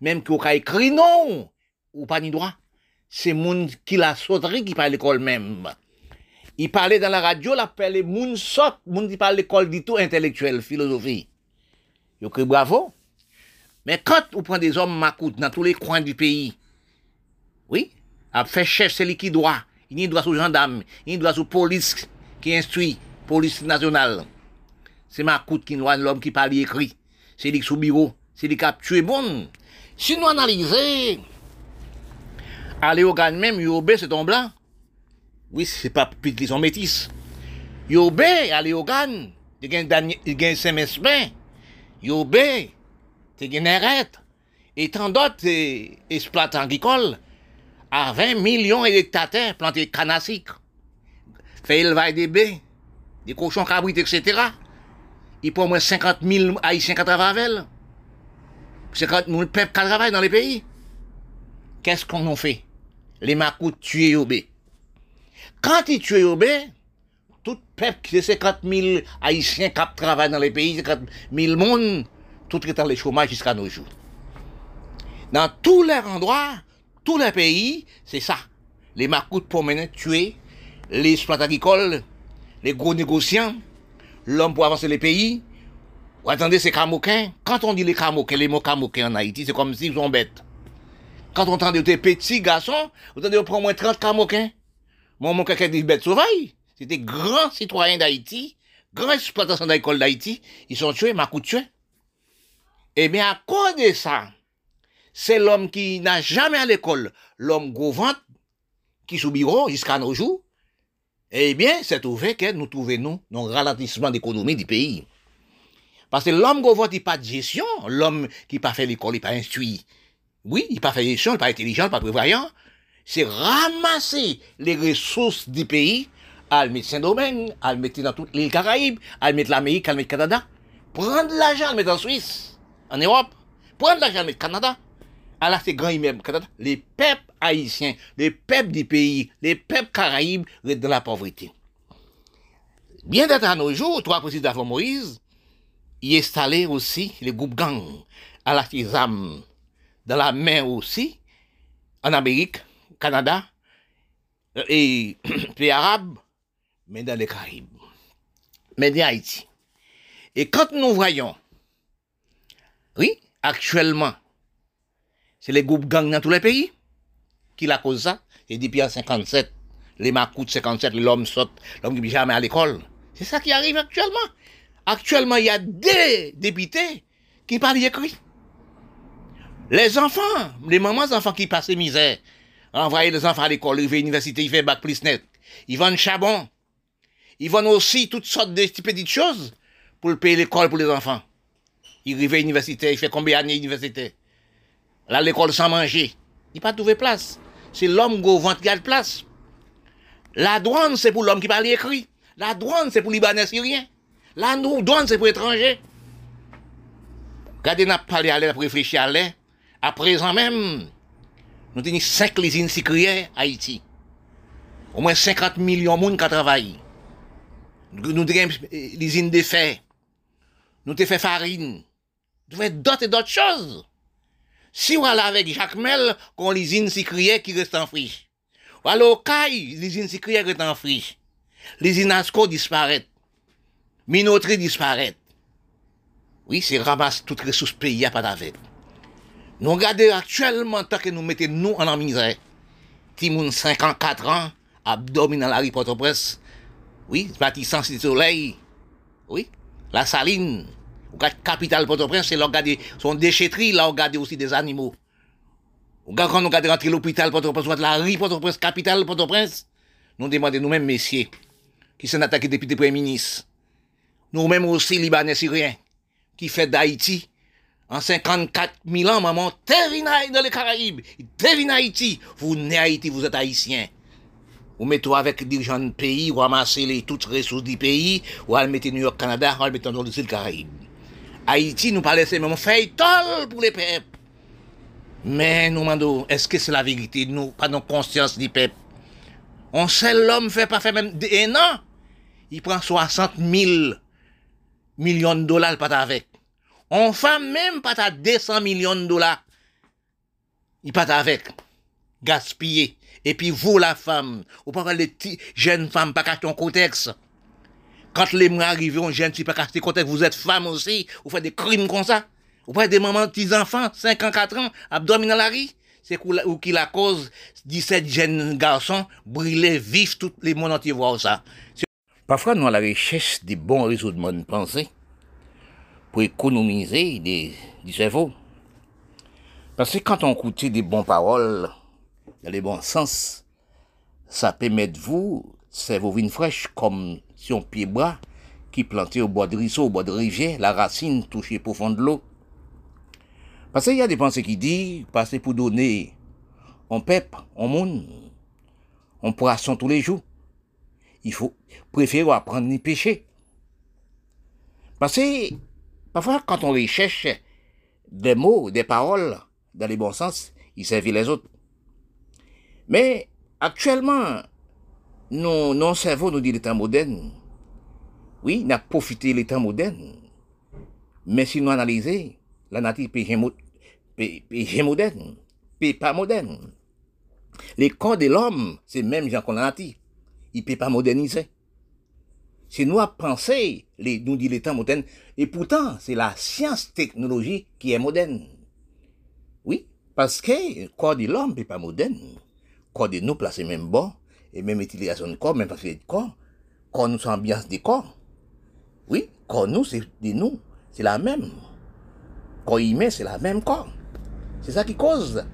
même qui ont écrit non, ou pas ni droit c'est moun qui la sauterie qui parle l'école même. Il parlait dans la radio, l'appelait moun sot, moun qui parle l'école du tout intellectuel, philosophie. Yo que bravo. Mais quand on prend des hommes macoutes dans tous les coins du pays, Oui, a fait chef celui qui doit. Il y doit sous gendarme, il doit sous police qui instruit, police nationale. C'est ma coute qui doit l'homme qui parle écrit. C'est lui sous bureau, c'est lui qui a tué bon. Si nous analysons, aller au même, Yobé, c'est ton blanc. Oui, c'est pas plus qu'ils sont métis. Yobé, aller au il y a Saint-Mespin. Yobé, y a Et tant d'autres exploitants agricoles à 20 millions d'hectares plantés canassiques. Fait élevage des baies, des cochons cabrites, etc. Il au moins 50 000 haïtiens qui travaillent avec 50 000 peuples qui travaillent dans les pays. Qu'est-ce qu'on en fait? Les macoutes tuent Yobé. Quand ils tuent Yobé, tout peuple, qui 50 000 haïtiens qui travaillent dans les pays, 50 000 monde, tout est dans le chômage jusqu'à nos jours. Dans tous les endroits, tous les pays, c'est ça. Les macoutes pour mener tuer, les exploitants agricoles, les gros négociants, l'homme pour avancer les pays. Attendez, ces camoquins. Quand on dit les camoquins, les mots camoquins en Haïti, c'est comme s'ils sont bêtes. Quand on entend des petits garçons, vous entendez, on prend moins 30 camoquins. Moi, mon caca dit bêtes sauvages. C'est des grands citoyens d'Haïti, grands exploitants d'école d'Haïti, ils sont tués, tués. Eh bien, à cause de ça, c'est l'homme qui n'a jamais à l'école, l'homme gouvante, qui bureau jusqu'à nos jours, eh bien, c'est au fait que nous trouvons nous dans le ralentissement d'économie du pays. Parce que l'homme gouvante, il pas de gestion, l'homme qui pas fait l'école, il pas instruit. Oui, il pas gestion, il pas intelligent, il pas prévoyant. C'est ramasser les ressources du pays, à le mettre Saint-Domingue, à le mettre dans toutes les Caraïbes, à le mettre l'Amérique, à le mettre Canada. Prendre l'argent, le mettre en Suisse, en Europe. Prendre l'argent, le mettre Canada. Alors, ces grands immeubles, les peuples haïtiens, les peuples du pays, les peuples caraïbes restent dans la pauvreté. Bien d'être à nos jours, trois présidents avant Moïse, y installé aussi les groupes gangs à la tisame, dans la mer aussi, en Amérique, Canada, et pays arabes, mais dans les Caraïbes, mais dans Haïti. Et quand nous voyons, oui, actuellement, c'est les groupes gangs dans tous les pays qui la cause ça. Et depuis en 57, les de 57, l'homme saute, l'homme qui n'est jamais à l'école. C'est ça qui arrive actuellement. Actuellement, il y a des députés qui parlent écrit. Les enfants, les mamans enfants qui passent misère, envoyer les enfants à l'école, ils vont à l'université, ils font bac plus net. Ils vendent charbon. Ils vendent aussi toutes sortes de petites choses pour payer l'école pour les enfants. Ils arrivent à l'université, ils font combien d'années d'université Là, l'école sans manger. Il pas trouvé place. C'est l'homme qui a de place. La douane, c'est pour l'homme qui parle écrit. La douane, c'est pour Libanais syrien. La douane, c'est pour étrangers. Regardez, nous parlé à l'air réfléchir à l'air. À présent même, nous avons cinq usines sucrières à Haïti. Au moins 50 millions de monde qui travaillent. Nous avons l'usine de fer. Nous avons fait farine. Nous avons d'autres et d'autres choses. Si vous allez avec Jacques Mel, qu'on l'usine sucrière qui reste en friche. Ou allez au Caille, l'usine sucrière en friche. L'usine Asco disparaît. Minoterie disparaît. Oui, c'est ramasse toutes les ressources pays, pas d'avec. Nous regardons actuellement, tant que nous mettons nous en misère. Timoun 54 ans, abdomen dans la rue Port-au-Prince. Oui, bâtissant du soleil. Oui, la saline. Ou capitale Port-au-Prince, c'est là son déchetterie, là, on regarde aussi des animaux. Ou quand on regarde rentrer l'hôpital Port-au-Prince, la rue Port-au-Prince, capitale Port-au-Prince, nous demandons nous-mêmes, messieurs, qui sont attaqués depuis le Premier ministre. Nous-mêmes aussi, Libanais Syriens, qui fait d'Haïti, en 54 000 ans, maman, terminez dans les Caraïbes, terminez Haïti. Vous n'êtes Haïti, vous êtes Haïtien. Vous mettez avec des gens de pays, vous ramassez les toutes ressources du pays, ou vous mettez New York, Canada, vous mettez dans les Caraïbes. Haïti nous parlait même fait tol pour les peuples. Mais nous demandons, est-ce que c'est la vérité? Nous, pas nos conscience du peuple. On sait l'homme fait pas fait même un an. Il prend 60 000 millions de dollars pas avec. On fait même pas à 200 millions de dollars. Il pas avec. Gaspiller. Et puis vous, la femme, ou pas les jeunes femmes, pas qu'à ton contexte. Quand les mois arrivent, on jeune, pas casser côté, vous êtes femme aussi, vous faites des crimes comme ça. Vous faites des mamans, petits enfants, 5 ans, 4 ans, abdomen c'est ou qui la cause 17 jeunes garçons brûlés vifs tout les monde entier voir ça. Parfois, nous à la recherche des bons raisonnements de pensée pour économiser des, du cerveau. Parce que quand on écoute des bonnes paroles, dans les bons sens, ça permet de vous, cerveau vine fraîche, comme si on pied bras qui plantait au bord de ruisseau, au bord de rivière, la racine touchée profond de l'eau. Parce qu'il y a des pensées qui disent, passer pour donner, on peuple, on monde, on poisson tous les jours. Il faut préférer apprendre les péchés. Parce que, parfois, quand on recherche des mots, des paroles, dans les bons sens, ils servent les autres. Mais, actuellement, nos, nos cerveaux nous disent l'état moderne. Oui, n'a profité l'état moderne. Mais si nous analysons, la nature péché moderne, pas moderne. Les corps de l'homme, c'est même gens qu'on a. Il peut pas moderniser. C'est nous à penser, les, nous dit les temps modernes, et pourtant, c'est la science technologie qui est moderne. Oui, parce que le corps de l'homme n'est pas moderne. Le corps de nous placé même bon, et même utilisation de corps, même parce de corps, corps nous, c'est ambiance des corps. Oui, corps nous, c'est de nous, c'est la même. Corps humain, c'est la même corps. C'est ça qui cause.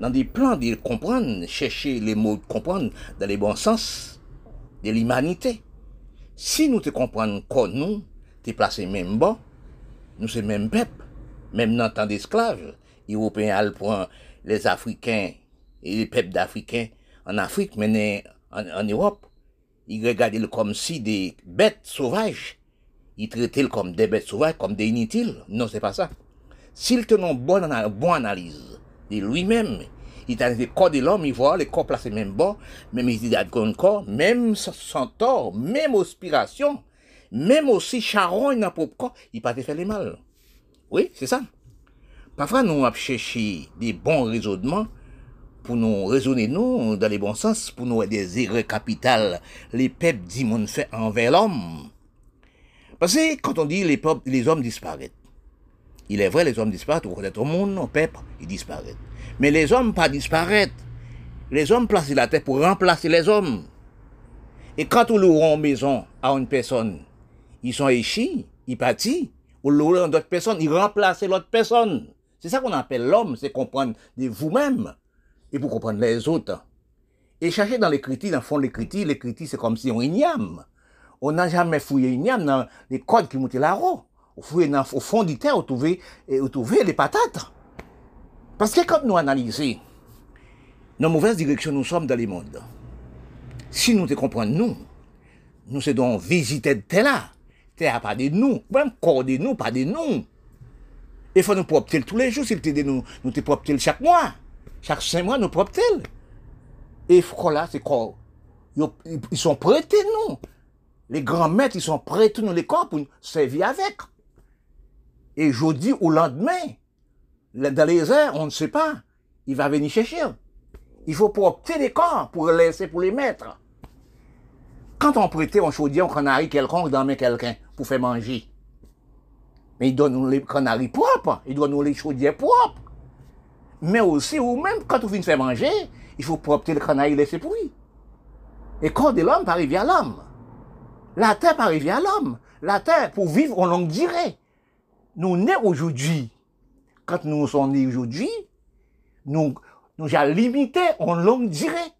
Dans des plans de comprendre, chercher les mots de comprendre dans les bons sens de l'humanité. Si nous te comprenons comme nous, t'es placé même bon, nous c'est même peuple, même dans temps d'esclaves, Européens le point, les Africains et les peuples d'Africains en Afrique, mais en, Europe, ils regardaient comme si des bêtes sauvages? Ils traitaient comme des bêtes sauvages, comme des inutiles? Non, c'est pas ça. S'il tenait une bonne, bonne analyse de lui-même, il a le corps de l'homme, il voit le corps placé même bas, même il a un corps, même sans tort, même aspiration, même aussi charon dans propre corps, il pas fait les mal. Oui, c'est ça. Parfois, nous avons cherché des bons raisonnements pour nous raisonner nous dans les bons sens, pour nous des erreurs capitales, les peuples dit fait envers l'homme. Parce que quand on dit les peuples, les hommes disparaissent, il est vrai, les hommes disparaissent, vous connaissez au monde, au peuple, ils disparaissent. Mais les hommes pas disparaissent. Les hommes placent la terre pour remplacer les hommes. Et quand on loue une maison à une personne, ils sont échis, ils partent, ou louent d'autres personnes, ils remplacent l'autre personne. C'est ça qu'on appelle l'homme, c'est comprendre de vous-même et pour comprendre les autres. Et chercher dans les critiques, dans le fond critiques, les critiques c'est comme si on igname. On n'a jamais fouillé une dans les codes qui montaient la roue au fond du terre, vous trouvez, vous trouvez les patates. Parce que quand nous analysons dans mauvaise direction nous sommes dans le monde, si nous te comprenons, nous, nous sommes donc visiter de terre terre pas de nous, même corps de nous, pas de nous. Il faut nous propter tous les jours, s'il te dit nous, nous te propter chaque mois. Chaque cinq mois, nous propter. Et là, c'est quoi? Ils sont prêtés, nous. Les grands maîtres, ils sont prêtés, nous, les corps, pour nous servir avec. Et jeudi au lendemain, dans les airs, on ne sait pas. Il va venir chercher. Il faut propter les corps pour les laisser pour les mettre. Quand on prêtait un chaudier, un canari quelconque dans quelqu'un pour faire manger. Mais il donne nous les canaris propres. Il doit nous les chaudiers propres. Mais aussi, ou même quand on vient faire manger, il faut propter le canari laisser pour lui. Et corps de l'homme arrive à l'homme. La terre arrive à l'homme. La terre, pour vivre en longue durée nous nés aujourd'hui, quand nous sommes nés aujourd'hui, nous, nous avons limité en longue durée.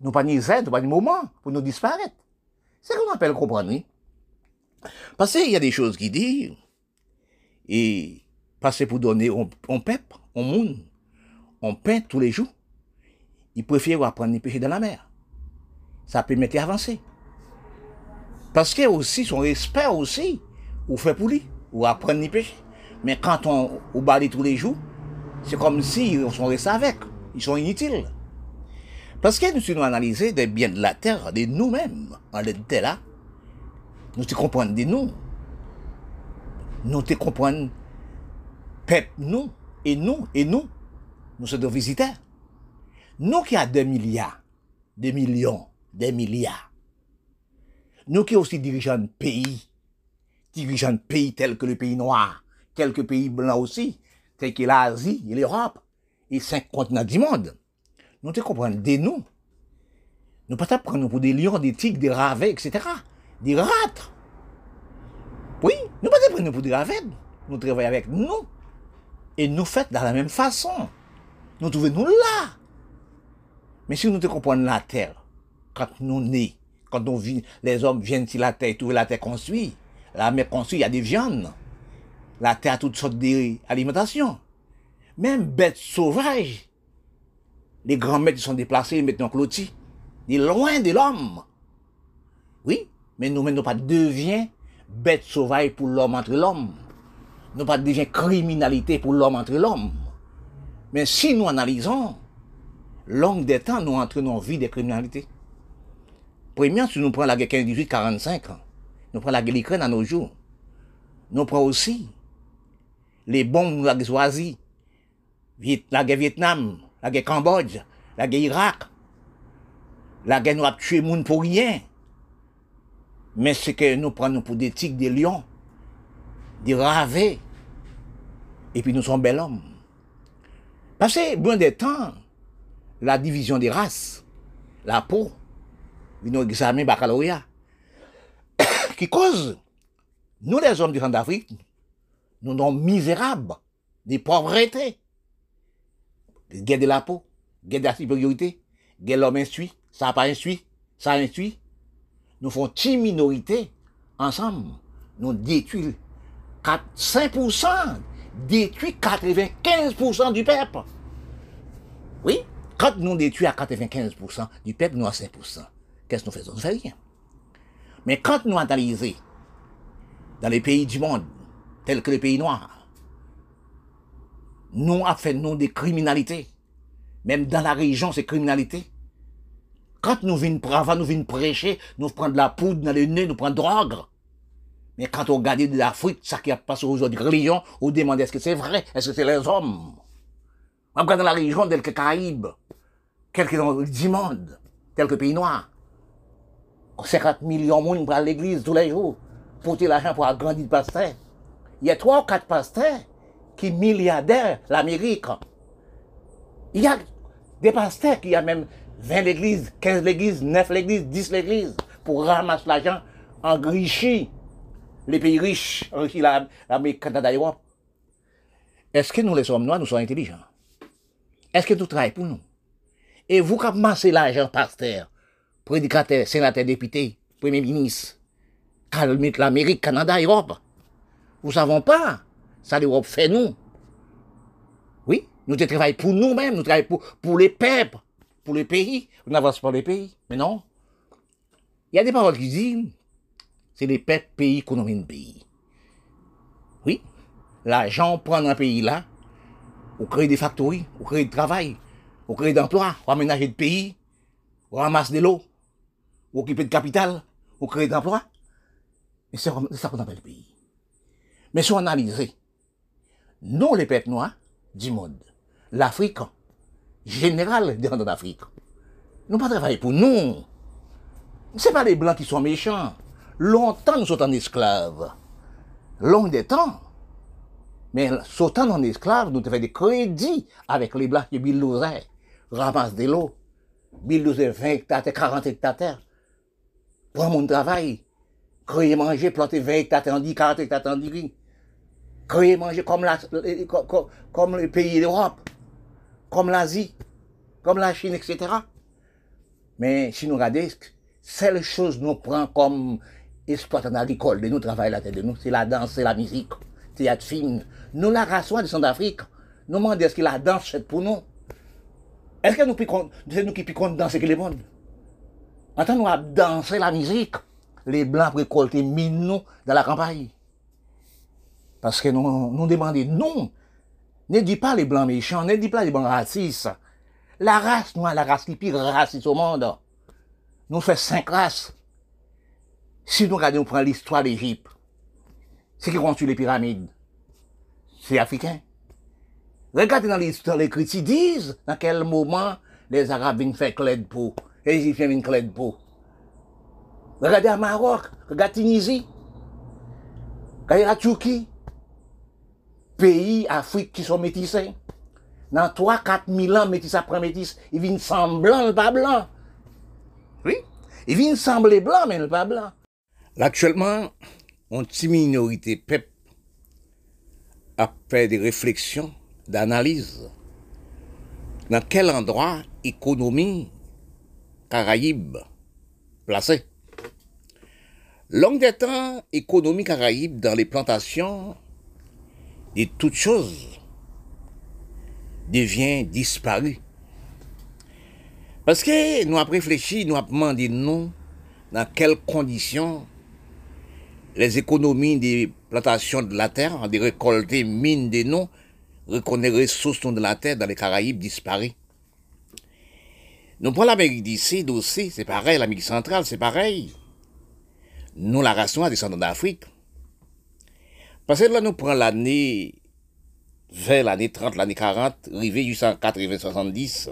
Nous pas ni nous pas ni moment pour nous disparaître. C'est ce qu'on appelle comprendre. Parce qu'il y a des choses qui disent, et passer pour donner, on, on peuple, on monde, on peint tous les jours. Il préfère apprendre les péchés dans la mer. Ça permet d'avancer. Parce que aussi, son respect aussi, ou fait pour lui ou apprendre ni péché. Mais quand on, on balise tous les jours, c'est comme si on sont restés avec. Ils sont inutiles. Parce que nous sommes analysés des biens de la terre, de nous-mêmes, en l'état là. Nous te comprenons de nous. Nous te comprenons, peuple, nous, et nous, et nous. Nous sommes des visiteurs. Nous qui avons des milliards, des millions, des milliards. Nous qui aussi dirigeons pays, dirigeants de pays tels que le pays noir, quelques pays blancs aussi, tels que l'Asie l'Europe, et cinq continents du monde. Nous te comprenons des nous. Nous pas prendre pour des lions, des tigres, des ravets, etc. Des rats. Oui, nous pas prendre pour des ravets. Nous travaillons avec nous. Et nous faisons de la même façon. Nous trouvons nous là. Mais si nous te comprenons la terre, quand nous nés, quand les hommes viennent sur la terre, trouvent la terre construite, la mer construite, il y a des viandes. La terre a toutes sortes d'alimentations. Même bêtes sauvages. Les grands maîtres sont déplacés maintenant clôtis. Des loin de l'homme. Oui, mais nous ne pas devient bêtes sauvages pour l'homme entre l'homme. Nous pas devient criminalité pour l'homme entre l'homme. Mais si nous analysons, longue des temps, nous entrons dans vie de criminalité. Premièrement, si nous prenons la guerre 15-18-45, nous prenons la guerre l'Ukraine à nos jours. Nous prenons aussi les bombes avons choisi. La guerre Vietnam, la guerre Cambodge, la guerre Irak. La guerre nous a tué monde pour rien. Mais c'est que nous prenons pour des tigres, des lions, des ravés. Et puis nous sommes bel hommes. Parce que, bon des temps, la division des races, la peau, nous examen baccalauréat, qui cause, nous les hommes du Rang d'Afrique, nous sommes misérables, des pauvretés. Guerre de la peau, guerre de la supériorité, guerre l'homme instruit, ça pas instruit, ça instruit. Nous faisons une minorité ensemble. Nous détruisons 5%, détruit 95% du peuple. Oui, quand nous détruisons à 95% du peuple, nous à 5%. Qu'est-ce que nous faisons? Nous ne faisons rien. Mais quand nous analysons dans les pays du monde, tels que les pays noirs, nous avons fait des criminalités. Même dans la région, c'est criminalité. Quand nous venons nous venons prêcher, nous prenons de la poudre dans le nez, nous prenons de drogue. Mais quand on regarde de l'Afrique, ça qui a passé aux autres religions, on demande est-ce que c'est vrai, est-ce que c'est les hommes? On regarde dans la région telle que Caraïbes, quelques dans le monde, tel que pays noirs. 50 millions de monde pour l'église tous les jours, pour l'argent pour agrandir le pasteur. Il y a trois ou quatre pasteurs qui milliardaires l'Amérique. Il y a des pasteurs qui ont même 20 l'église, 15 l'église, 9 l'église, 10 l'église pour ramasser l'argent, enrichir les pays riches, enrichir l'Amérique, Canada, Europe. Est-ce que nous, les hommes noirs, nous sommes intelligents? Est-ce que nous travaillons pour nous? Et vous amassez l'argent, pasteur, prédicateur, sénateur, député, premier ministre, calmite l'Amérique, Canada, Europe, vous savons pas. Ça, l'Europe fait nous. Oui, nous travaillons pour nous-mêmes, nous travaillons pour, pour les peuples, pour les pays. On n'avance pas les pays. Mais non. Il y a des paroles qui disent, c'est les peuples, pays, économie de pays. Oui, l'argent prend un pays là, on crée des factories, on crée du travail, on crée d'emplois, on aménager de pays, on ramasse de l'eau, on occupe de capital, on crée d'emplois. Et c'est ça qu'on appelle le pays. Mais si on analyse, nous les peuples noirs du monde, l'Afrique, général de l'Afrique, nous pas pour nous. Ce pas les blancs qui sont méchants. Longtemps nous sommes en esclaves. Long des temps. Mais sautant en esclaves, nous avons des crédits avec les blancs qui billousaient, ramassent de l'eau, billousaient 20 hectares, 40 hectares. Pour mon travail, créer manger, planter 20 hectares, 40 hectares, créer manger comme, la, comme, comme les pays d'Europe, comme l'Asie, comme la Chine, etc. Mais si nous regardons, seule chose nous prend comme exploitant agricole de nous travailler la tête de nous, c'est la danse, c'est la musique, théâtre, film. Nous, la race de Centrafrique, nous demandons est-ce que la danse c'est pour nous? Est-ce que nous c'est nous qui piquons danser que les monde? Maintenant, nous avons dansé la musique. Les Blancs récolter mine nous dans la campagne. Parce que nous, nous demandons, non, ne dis pas les blancs méchants, ne dis pas les blancs racistes. La race noire, la race qui pire raciste au monde. Nous faisons cinq races. Si nous regardons, on prend l'histoire d'Égypte, c'est qui construit les pyramides? C'est africain. Regardez dans l'histoire, les critiques disent dans quel moment les Arabes viennent faire clé de peau, les Égyptiens viennent clé de peau. Regardez à Maroc, regardez Tunisie, regardez la Turquie, pays Afrique qui sont métissés. Dans 3-4 000 ans, métis après métis, il vient semblant, pas blanc. Oui, il vient sembler blanc, mais pas blanc. Actuellement, on petite minorité peuple a fait des réflexions, d'analyse. Dans quel endroit économie Caraïbes placée? Longue des économie Caraïbes dans les plantations et toutes choses devient disparu. Parce que nous avons réfléchi, nous avons demandé nous dans quelles conditions les économies des plantations de la terre, des récoltés mines des noms, reconnaître les ressources de la terre dans les Caraïbes disparaissent. Nous prenons l'Amérique d'ici, aussi, c'est pareil, l'Amérique centrale, c'est pareil. Nous, la ration à descendants d'Afrique. Parce que là, nous prenons l'année, vers l'année 30, l'année 40, arrivé jusqu'en 80, 70.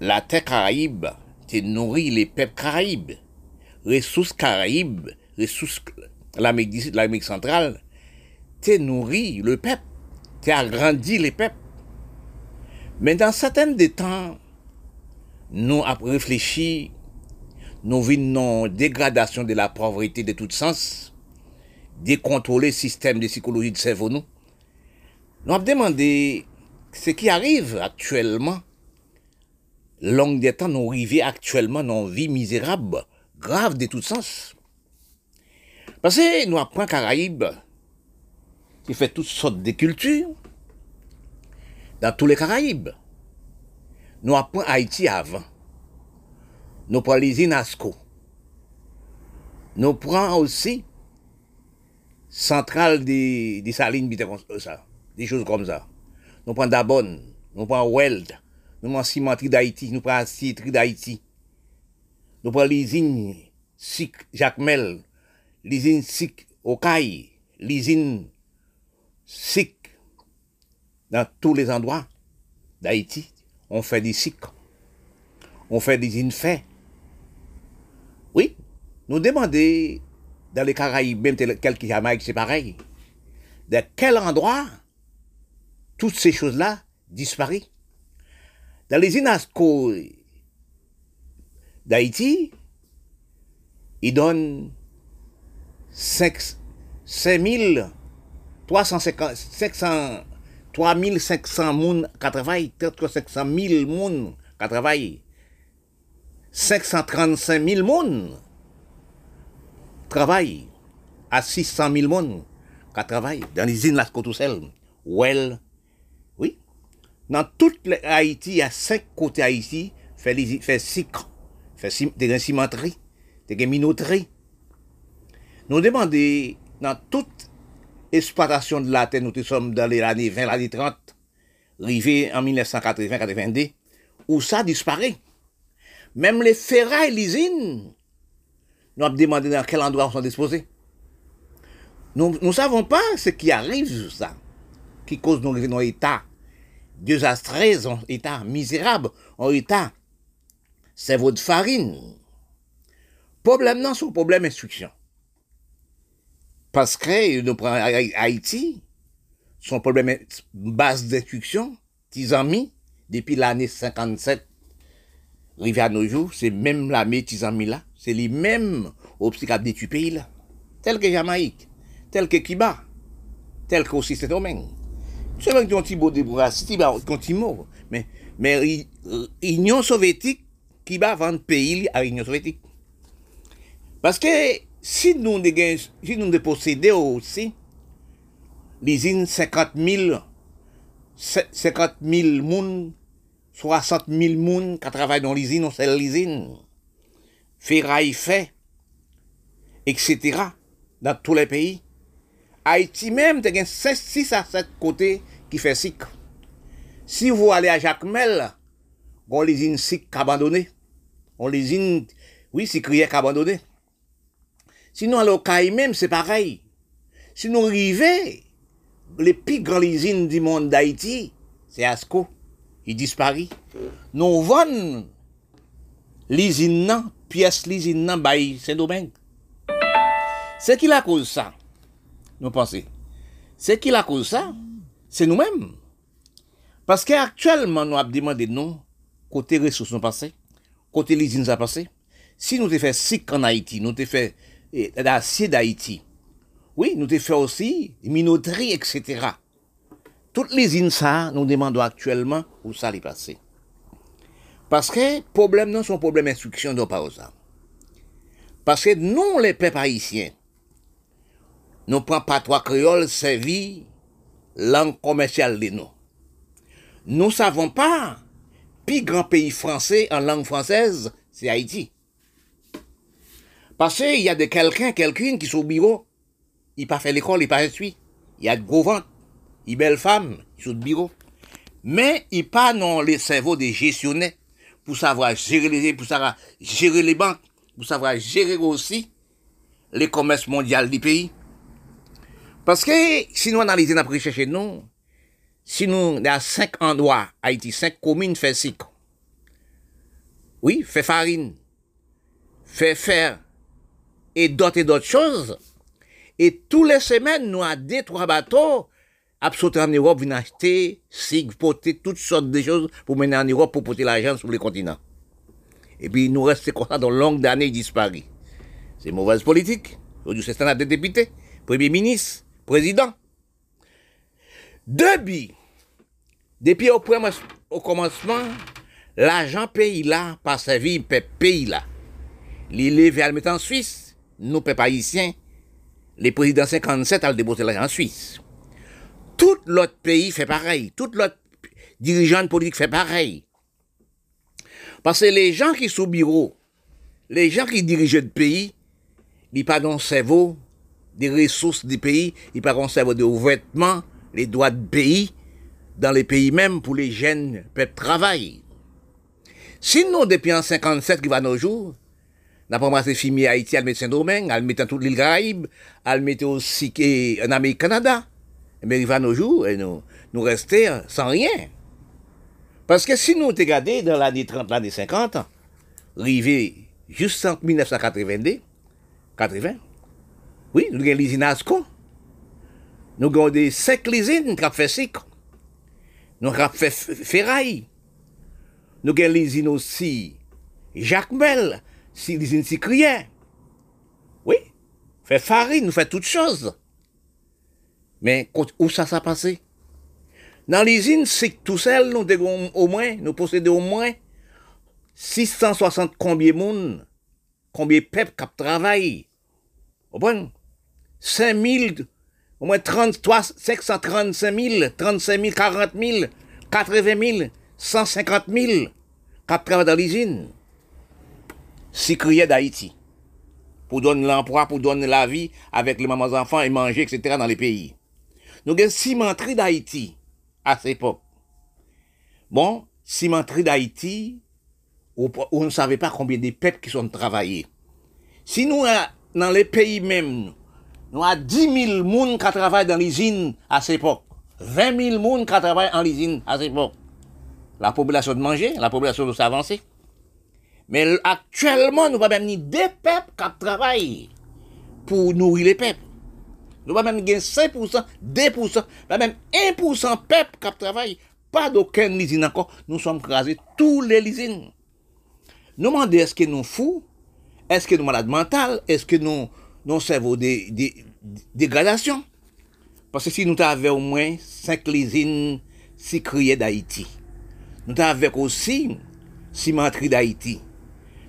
La terre Caraïbe, c'est nourri les peuples Caraïbes. Ressources Caraïbes, ressources l'Amérique l'Amérique centrale, t'es nourri le peuple, t'es agrandi les peuples. Mais dans certains des temps, nous avons réfléchi, nous vivons une dégradation de la pauvreté de tout sens, décontrôler le système de psychologie de cerveau nous. Nous avons demandé ce qui arrive actuellement. Long des temps, nous arrivons actuellement dans une vie misérable, grave de tout sens. Parce que nous apprenons Caraïbes, qui fait toutes sortes de cultures dans tous les Caraïbes. Nous apprenons Haïti avant. Nous prenons les INASCO. Nous prenons aussi centrale des, salines, ça, des choses comme ça. Nous prenons Dabon, nous prenons Weld, nous prenons cimenterie d'Haïti, nous prenons cimenterie d'Haïti. Nous prenons l'usine SIC Jacmel, l'usine SIC Okaï, l'usine SIC dans tous les endroits d'Haïti. On fait des SIC. On fait des infaits. Oui, nous demandons dans les Caraïbes, même quelques Jamaïque, c'est pareil. De quel endroit toutes ces choses-là disparaissent? Dans les INASCO d'Haïti, ils donnent 5, 000 350, 500, 3500 moun qui travaillent, peut-être 500 000 moun qui travaillent. 535 000 moun travaillent à 600 000 moun qui travaillent dans l'usine Las Cotousel. Well, oui. Dans toute Haïti, il y a cinq côtés Haïti, fait, six fait des cimenteries, des minoteries. Nous demandons dans toute exploitation de la terre, nous sommes dans les années 20, années 30, arrivé en 1980-82, où ça disparaît. Même les ferrailles, l'usine, nous avons demandé dans quel endroit ils sont disposés. Nous ne savons pas ce qui arrive, ça, qui cause nos, nos états désastreux, en état misérable, en état cerveau de farine. Problème non, c'est problème instruction. Parce que nous prenons Haïti, son problème base d'instruction, qu'ils ont mis depuis l'année 57, arrivé à nos jours, c'est même la qu'ils ont mis là, c'est les mêmes obstacles de du pays tel que Jamaïque, tel que Kiba, tel que aussi Saint-Domingue. C'est vrai qu'ils ont beau débourrasser, mais, mais l'Union soviétique, Kiba vend le pays à l'Union soviétique. Parce que si nous, si nous possédons aussi l'usine 50 000, 50 000 moun, 60 000 moun qui travaillent dans l'usine, on sait l'usine, ferraille fait, etc., dans tous les pays. Haïti même, il y a 6 à 7 côtés qui fait SIC. Si vous allez à Jacmel, on l'usine SIC abandonnée. On l'usine, oui, c'est crié. Sinon, à l'Ocaï même, c'est pareil. Si nous arrivons, les plus grandes usines du monde d'Haïti, c'est Asco. Il disparaît. Nous vendons l'usine, piyes li zin nan bayi Saint-Domingue. Se ki la kouz sa, nou panse, se ki la kouz sa, se nou menm. Paske aktuelman nou ap demande nou, kote resous nou pase, kote li zin sa pase, si nou te fe sik an Haiti, nou te fe eh, asye d'Haiti, oui, nou te fe osi minotri, etc. Tout li zin sa, nou demande aktuelman ou sa li pase. Parce que problème non, son problème d'instruction de pas. Parce que nous, les peuples haïtiens, nous prenons pas trois créoles servi langue commerciale de nous. Nous savons pas, plus grand pays français en langue française, c'est Haïti. Parce qu'il y a de quelqu'un, quelqu'une qui sont au bureau, il pas fait l'école, il pas suit. Il y a de gros ventres, il belle femme, ils sont au bureau. Mais il pas non les cerveaux des gestionnaires pour savoir gérer les, pour savoir gérer les banques, pour savoir gérer aussi les commerces mondiaux du pays. Parce que si nous analysons notre recherche, nous, si nous, dans cinq endroits, Haïti, cinq communes fait six. Oui, fait farine, fait fer, et d'autres et d'autres choses. Et tous les semaines, nous avons deux, trois bateaux, absolument en Europe, venir acheter, sig, porter toutes sortes de choses pour mener en Europe pour porter l'argent sur les continents. Et puis, nous restons comme ça dans longues années disparus. C'est mauvaise politique. Aujourd'hui, c'est un des députés, premier ministre, président. Depuis, depuis au, au commencement, l'argent pays là, par servi pays là. L'île vers le mettre en Suisse, nous, peuple haïtiens, les présidents 57 ont déposé l'argent en Suisse. Tout l'autre pays fait pareil. Tout l'autre dirigeant politique fait pareil. Parce que les gens qui sont au bureau, les gens qui dirigent le pays, ils pas dans le cerveau des ressources du pays, ils pas dans cerveau des vêtements, les droits de pays, dans les pays même pour les jeunes peuvent travailler. Sinon, depuis en 57 qui va nos jours, n'a pas massé filmé Haïti, elle met Saint-Domingue, elle met toute l'île Caraïbe, elle met aussi en Amérique Canada. Mais il va nos jours et nous, nous rester sans rien. Parce que si nous regardons dans l'année 30, l'année 50, arrivé juste en 1982, 80, oui, nous avons l'usine Asco. Nous avons des cinq usines qui ont fait cycle. Nous avons fait ferraille. Nous avons l'usine aussi Jacques Mel, si l'usine Sicrière. Oui, fait farine, nous fait toutes choses. Mais où ça s'est passé? Dans l'usine, c'est tout seul, nous avons au moins, nous possédons au moins 660 combien de monde, combien de peuples qui travaillent. Au bon? 5 000, au moins 33, 535 000, 35 000, 40 000, 80 000, 150 000 qui travaillent dans l'usine. crié d'Haïti. Pour donner l'emploi, pour donner la vie avec les mamans enfants et manger, etc. dans les pays. Nous avons cimenterie d'Haïti à cette époque. Bon, cimenterie d'Haïti, on ne savait pas combien de peuples qui sont travaillés. Si nous, dans les pays même, nous avons 10 000 personnes qui travaillent dans l'usine à cette époque. 20 000 personnes qui travaillent en l'usine à cette époque. La population de manger, la population de s'avancer. Mais actuellement, nous n'avons même des peuples qui travaillent pour nourrir les Nou pa mèm gen 5%, 2%, pa mèm 1% pep kap travay, pa doken lizin ankon, nou som krasi tout le lizin. Nou mande eske nou fou, eske nou malade mental, eske nou nou servo de, de, de degradasyon. Pase si nou ta ave ou mwen 5 lizin si kriye da iti. Nou ta avek osi si mantri da iti.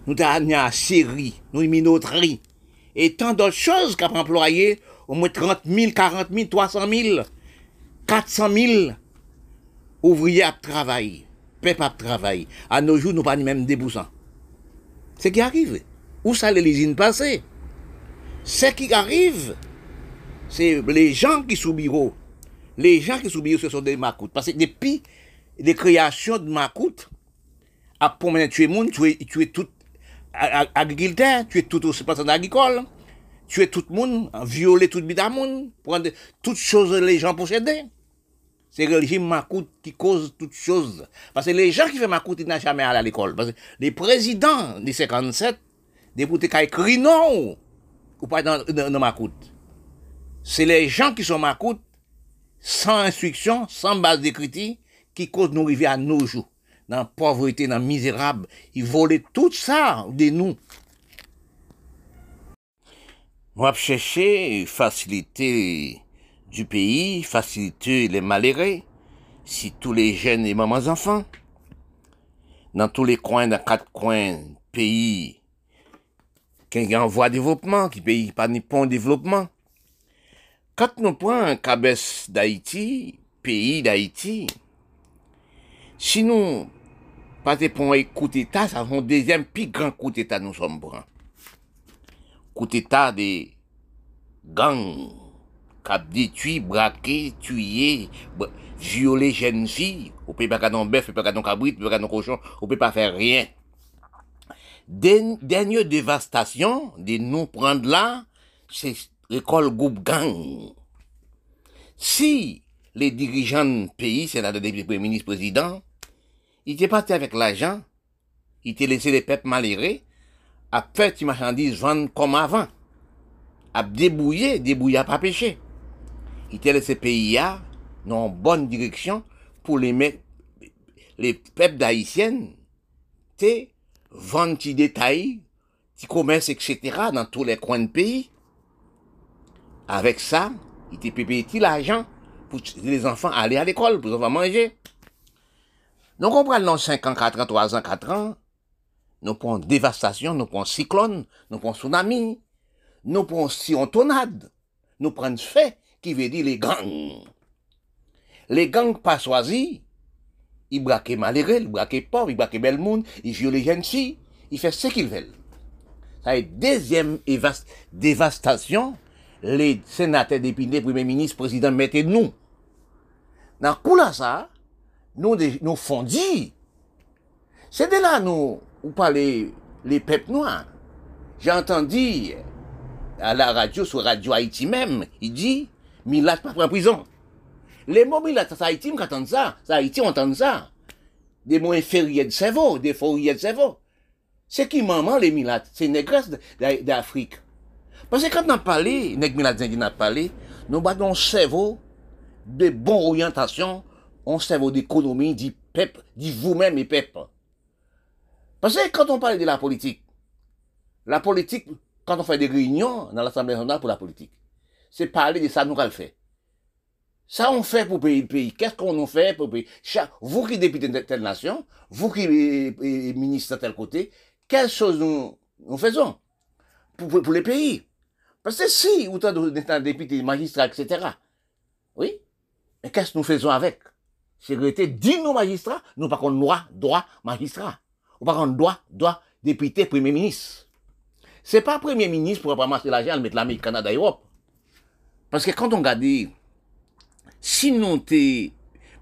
Nou ta ane a siri, nou iminotri. E tan dot chos kap employe au moins 30 000, 40 000, 300 000, 400 000 ouvriers à travailler, peuple à travailler. À nos jours, nous pas même des Ce qui arrive? Où ça les usines passées? Ce qui arrive, c'est les gens qui bureau. Les gens qui bureau, ce sont des macoutes. Parce que depuis les créations de macoutes, à pour tuer monde, tuer, tuer tout agriculteur, tuer tout aussi personnes agricole, tuer tout le monde, violer tout le monde, prendre toutes choses les gens possédaient. C'est le régime Macoute qui cause toutes choses. Parce que les gens qui font Macoute, ils n'ont jamais allé à l'école. Parce que les présidents des 57, des qui écrit non, ou pas dans, dans, Macoute. C'est les gens qui sont Macoute, sans instruction, sans base d'écriture, qui cause nous arriver à nos jours, dans la pauvreté, dans la misérable. Ils volaient tout ça de nous. Moi, chercher faciliter du pays, faciliter les malheureux, si tous les jeunes et mamans enfants, dans tous les coins, dans quatre coins pays, qui en voie de développement, qui pays pas ni point développement. Quand nous prenons un cabès d'Haïti, pays d'Haïti, si nous pas coup d'État, ça un deuxième plus grand coup d'État nous sommes prend. Coup d'État des gangs, cap détruit, braqué, tué, violer jeunes filles, on peut pas garder bœuf, on peut pas garder cabrit, on peut pas garder cochon, on peut pas faire rien. Dernière dévastation de nous prendre là, c'est l'école groupe gang. Si les dirigeants du pays, c'est le premier ministre président, ils étaient partis avec l'argent, ils étaient laissé les peuples à faire des marchandises vendre comme avant, à débouiller, débouiller à pas pêcher. Ils étaient laissé pays dans une bonne direction pour les mettre, les peuples d'haïtiennes, vendre des détails, des commerces, etc. dans tous les coins de pays. Avec ça, il te payé l'argent pour les enfants aller à l'école, pour les enfants manger. Donc on prend dans 5 ans, 4 ans, 3 ans, 4 ans, nous prenons dévastation, nous prenons cyclone, nous prenons tsunami, nous prenons siontonade, nous prenons fait, qui veut dire les gangs. Les gangs pas choisis, ils braquent malheureux, ils braquent pauvres, ils braquent belle monde, ils violent les jeunes filles, ils font ce qu'ils veulent. Ça est deuxième dévastation, les sénateurs, députés, premiers ministres, présidents, mettez nous. Dans coup là, ça, nous, nous fondis. C'est de là, nous, où parlez les peuples noirs. J'ai entendu à la radio, sur Radio Haïti même, il dit, Milat pas en prison. Les mots Milat, ça Haïti, m'entendent ça. Ça Haïti, on entend ça. Des mots inférieurs de cerveau, des fourriers de cerveau. C'est qui maman, les Milat? C'est les négresses d'Afrique? Parce que quand on a parlé, les Milat on a parlé, nous battons cerveau de bonne orientation, on cerveau d'économie, du peuple, du vous-même et peuple. Parce que quand on parle de la politique, la politique, quand on fait des réunions dans l'Assemblée nationale pour la politique, c'est parler de ça nous le fait. Ça on fait pour payer le pays. Qu'est-ce qu'on fait pour payer? Vous qui député de telle nation, vous qui ministre de tel côté, quelle chose nous, nous faisons pour, pour, les pays? Parce que si, autant de députés, magistrats, etc., oui, mais qu'est-ce que nous faisons avec? Sécurité dit nos magistrats, nous par contre droit, droit, magistrat. Ou par contre droit, droit, député, premier ministre. C'est pas premier ministre pour ramasser l'argent, mettre l'Amérique, Canada, Europe. Parce que quand on regarde, si nous t'es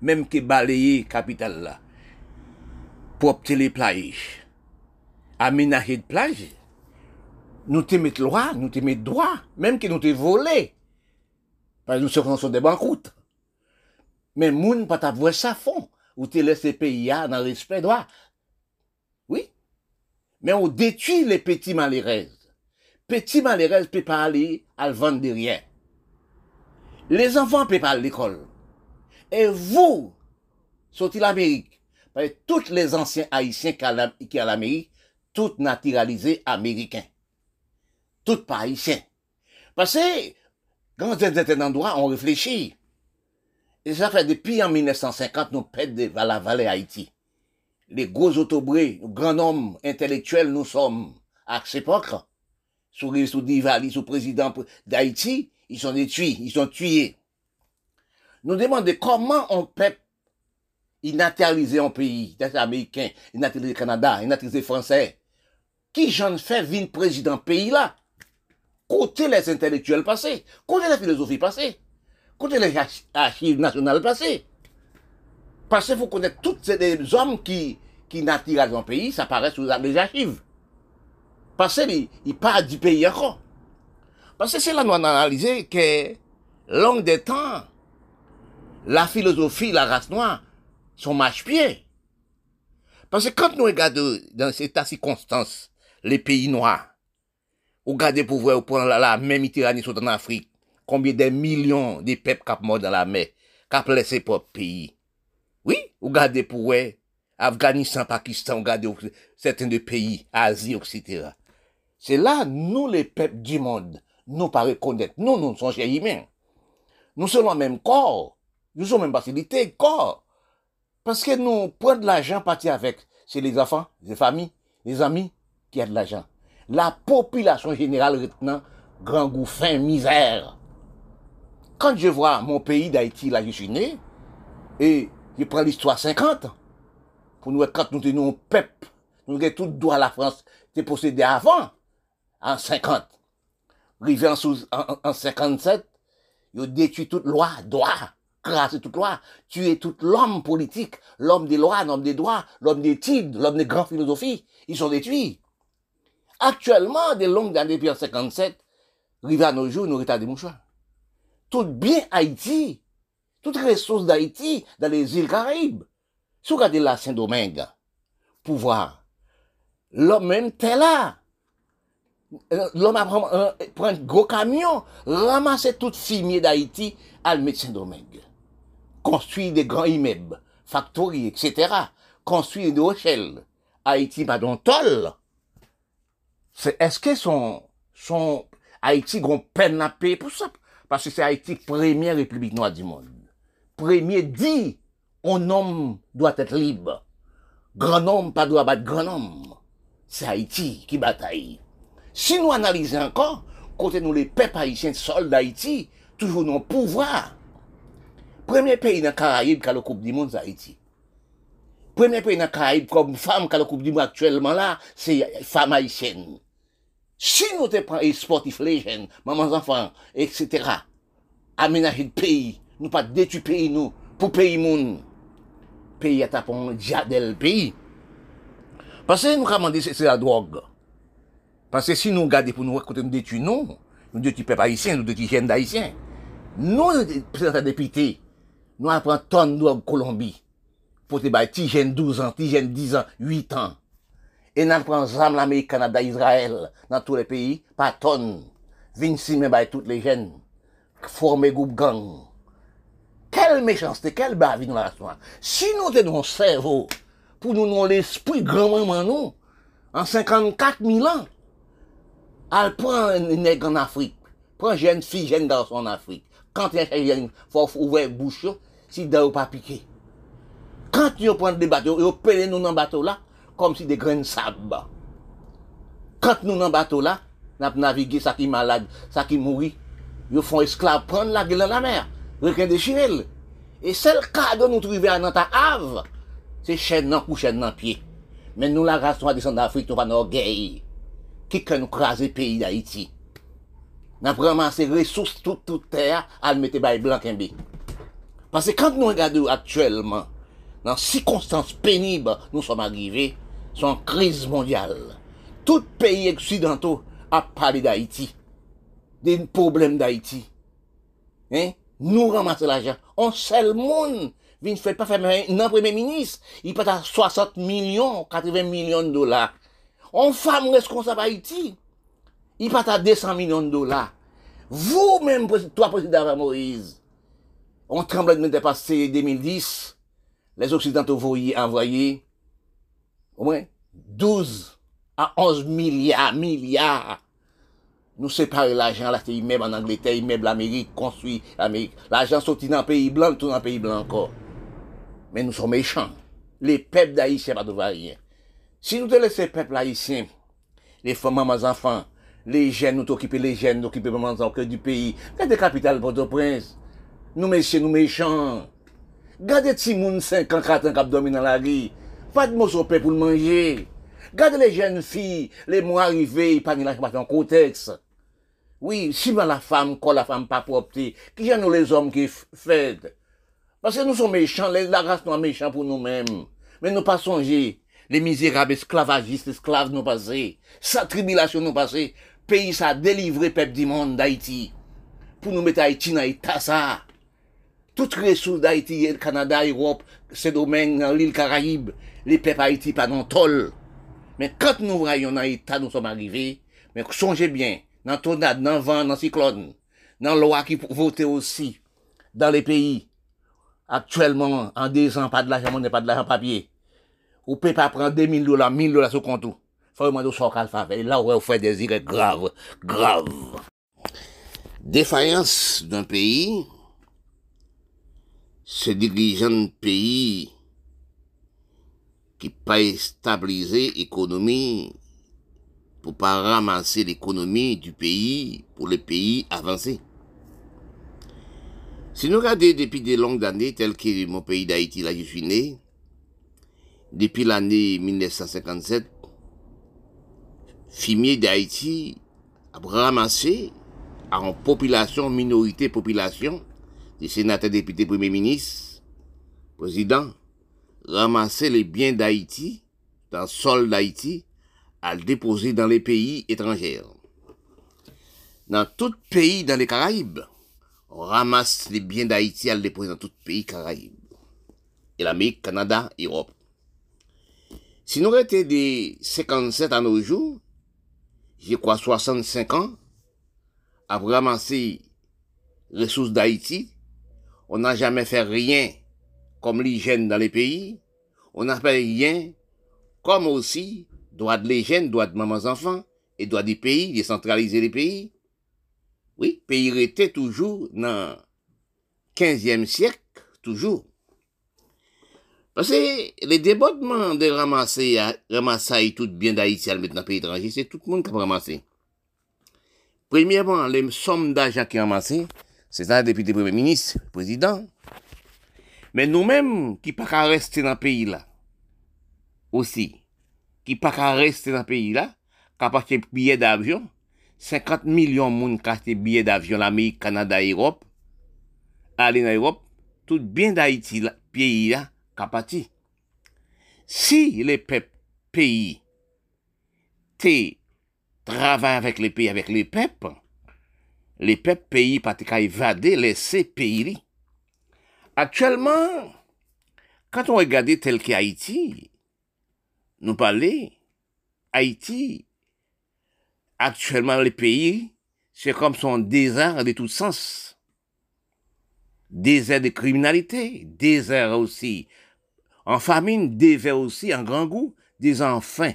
même que balayé capitale là, pour obtenir les plages, aménager de plage, nous te mettre loi, nous te mettre droit, même que nous te volé. Parce que nous sommes des banqueroutes. Mais moun pas t'avoir ça fond, ou te laisser pays dans le respect droit. Mais on détruit les petits malheureux. Petits malheureux ne peuvent pas aller à le vendre de rien. Les enfants ne peuvent pas aller à l'école. Et vous, sortez l'Amérique, tous les anciens haïtiens qui à l'Amérique, tous naturalisés américains. Tous pas haïtiens. Parce que, quand dans endroit, on réfléchit. Et ça fait depuis en 1950, nous pèdons vers la vallée Haïti. Les gros autobrés, grands hommes intellectuels, nous sommes à cette époque. Sous, sous Divali, sous président d'Haïti, ils sont détruits, ils sont tués. Nous demandons comment on peut naturaliser un pays, des Américains, naturaliser le Canada, naturaliser le Français. Qui j'en fais venir président pays là? Côté les intellectuels passés, côté la philosophie passée, côté les archives nationales passées. Parce qu'il faut connaître tous ces hommes qui, qui naturalisent un pays, ça paraît sous les archives. Parce qu'ils ne parlent du pays encore. Parce que c'est là nous avons analysé que, long des temps, la philosophie, la race noire, sont marche-pied. Parce que quand nous regardons dans cette circonstance, les pays noirs, ou regardez pour voir pour la, même Méditerranée sont en Afrique, combien de millions de peuples qui morts dans la mer, qui laissé propre pays. Oui, ou gade pou wè, Afganistan, Pakistan, ou gade certains de pays, Asie, etc. C'est là, nous, les peuples du monde, nous pas reconnaître. Nous, nous sommes chers humains. Nous sommes le même corps. Nous sommes même facilité, corps. Parce que nous prenons de l'argent parti avec. C'est les enfants, les familles, les amis qui ont de l'argent. La population générale retenant grand goût, misère. Quand je vois mon pays d'Haïti, là, je et je prends l'histoire 50, pour nous, quand nous tenons peuple, nous avons tout droit à la France, c'est possédé avant, en 50. Rivé en, en, en 57, ils ont détruit toute loi, droit, crassé toute loi, tué tout l'homme politique, l'homme des lois, l'homme des droits, l'homme des titres, l'homme des grandes philosophies. Ils sont détruits. Actuellement, des longues années depuis en 57, rivé à nos jours, nous retardons des mouchoirs. Tout bien Haïti, toutes les ressources d'Haïti dans les îles Caraïbes. Si vous regardez la Saint-Domingue, pouvoir, l'homme même t'es là. L'homme prend un gros camion, ramasser toute fumier d'Haïti à le mettre Saint-Domingue. Construire des grands immeubles, factories, etc. Construire des rochelles. Haïti, pardon. Est-ce que son, son Haïti gon peine à payer pour ça? Parce que c'est Haïti première république noire du monde. Premier dit, un homme doit être libre. Grand homme pas doit battre grand homme. C'est Haïti qui bataille. Si nous analysons encore, côté nous les peuples haïtiens, soldats d'Haïti, toujours nos pouvoir. Premier pays dans Caraïbes qui a la Coupe du Monde, c'est Haïti. Premier pays dans Caraïbes comme femme qui a la Coupe du Monde actuellement là, c'est femme haïtienne. Si nous te prenons les sportifs, les jeunes, mamans, enfants, etc., aménager le pays, nous pas détruire pays, nous, pour pays moun. Pays à tapon diadel pays. Parce que nous dit c'est la drogue. Parce que si nous regardons pour nous écouter nous détruire, non, nous détruisons peuple haïtien, nous détruisons jeunes d'haïtiens. Nous, président député, nous apprenons tonnes de drogue Colombie. Pour te bailler, jeunes 12 ans, jeunes 10 ans, 8 ans. Et nous prenons zam l'Amérique, Canada, Israël, dans tous les pays, par tonnes. 26 mais by toutes les jeunes. Former groupe gang. Quelle méchanceté, quelle bavie nous la Si nous avons un cerveau, pour nous nous l'esprit grand-maman nous, en 54 000 ans, elle prend un nègre en Afrique, prend une jeune fille, jeune garçon en Afrique. Quand il faut ouvrir bouche, si vous pas piqué. Quand vous prenez des bateaux, vous prenez nous dans le bateau là, comme si des grains de sable. Quand nous dans le bateau là, nous navigué, ça qui est malade, ça qui mourit, ils font esclave prendre la gueule dans la mer, requin déchiré. Et seul cadeau nous trouver à notre ave, c'est chaîne dans couche dans pied. Mais nous, la race, nous descendre d'Afrique, nous pas d'orgueil. Qui que nous craser pays d'Haïti? Nous avons ramassé ressources toute, toute terre, à le mettre by blanc Parce que quand nous regardons actuellement, dans circonstances pénibles, nous sommes arrivés, sont en crise mondiale. Tout pays occidentaux a parlé d'Haïti, des problèmes d'Haïti. Hein? Nous ramassons l'argent. On seul monde vient fait pas faire un premier ministre. Il peut à 60 millions, 80 millions de dollars. On femme responsable Haïti. Il peut à 200 millions de dollars. Vous-même, toi, président Moïse, on tremble de passé 2010. Les Occidentaux voyaient envoyer au moins 12 à 11 milliards, milliards. Nous séparer l'argent, là, c'est immeuble en Angleterre, immeuble l'Amérique, construit l'Amérique. L'argent sorti dans le pays blanc, tout dans le pays blanc encore. Mais nous sommes méchants. Les peuples d'Haïtiens pas de rien. Si nous te laissons les peuples haïtiens, les femmes, les enfants, les jeunes, nous t'occuper les jeunes, nous occuper les enfants du pays. Regardez capitale Port-au-Prince. Nous messieurs, nous méchants. Regardez Timoun 5 ans, 4 ans qui dans la rue. Pas de mots sur pour le manger. Regardez les jeunes filles, les mois arrivés, ils parlent dans le contexte. Oui, si la femme, quand la femme pas propre, qui y nous les hommes qui font Parce que nous sommes méchants, la race nous est méchant pour nous-mêmes. Mais nous pas songer. Les misérables esclavagistes, esclaves nous passés. Sa tribulation nous passés. Pays ça délivré peuple du monde d'Haïti. Pour nous mettre Haïti dans l'état ça. Toutes les ressources d'Haïti, le Canada, l'Europe, ces domaines, l'île Caraïbe, les peuples Haïti, pas dans tol. Mais quand nous voyons dans l'état, nous sommes arrivés, mais songez bien, dans tornade, dans vent, dans cyclone, dans loi qui votait aussi, dans les pays. Actuellement, en deux ans, pas de l'argent pas de l'argent papier. Peut pas prendre 2000 dollars, 1000 dollars sur compte. Faut demander sort qu'elle fait. Et là, on fait des irrés graves, graves. Défaillance d'un pays, se dirigeant pays qui pas stabiliser l'économie pour pas ramasser l'économie du pays pour les pays avancés. Si nous regardons depuis des longues années, tel que mon pays d'Haïti, là je suis né, depuis l'année 1957, fumier d'Haïti a ramassé en population, minorité, population, des sénateurs, députés, premiers ministres, présidents, ramasser les biens d'Haïti, dans le sol d'Haïti, à le déposer dans les pays étrangers. Dans tout pays dans les Caraïbes, on ramasse les biens d'Haïti à le déposer dans tout pays Caraïbes. Et l'Amérique, Canada, Europe. Si nous étions des 57 à nos jours, j'ai quoi 65 ans, à ramasser les ressources d'Haïti, on n'a jamais fait rien comme l'hygiène dans les pays, on n'a fait rien comme aussi Droit de les jeunes, droit de mamans enfants, et droit des pays, décentraliser les pays. Oui, pays était toujours dans 15e siècle, toujours. Parce que les débordements de ramasser, ramasser tout bien d'Haïti à le mettre dans le pays étranger, c'est tout le monde qui a ramassé. Premièrement, les sommes d'argent qui ont ramassé, c'est un député premier ministre, président. Mais nous-mêmes, qui pas rester dans le pays là, aussi, ki pa ka reste nan peyi la, ka pa te biye d'avyon, 50 milyon moun ka te biye d'avyon l'Amerik, Kanada, Europe, ale nan Europe, tout bien d'Haïti la, peyi la, ka pa ti. Si le pep peyi te travay avèk le peyi avèk le pep, le pep peyi pa te ka evade lese peyi li. Aktuellement, kan ton regade tel ki Haïti, nous parlons, Haïti, actuellement les pays, c'est comme son désert de tout sens. Désert de criminalité, désert aussi en famine, désert aussi en grand goût, des enfants.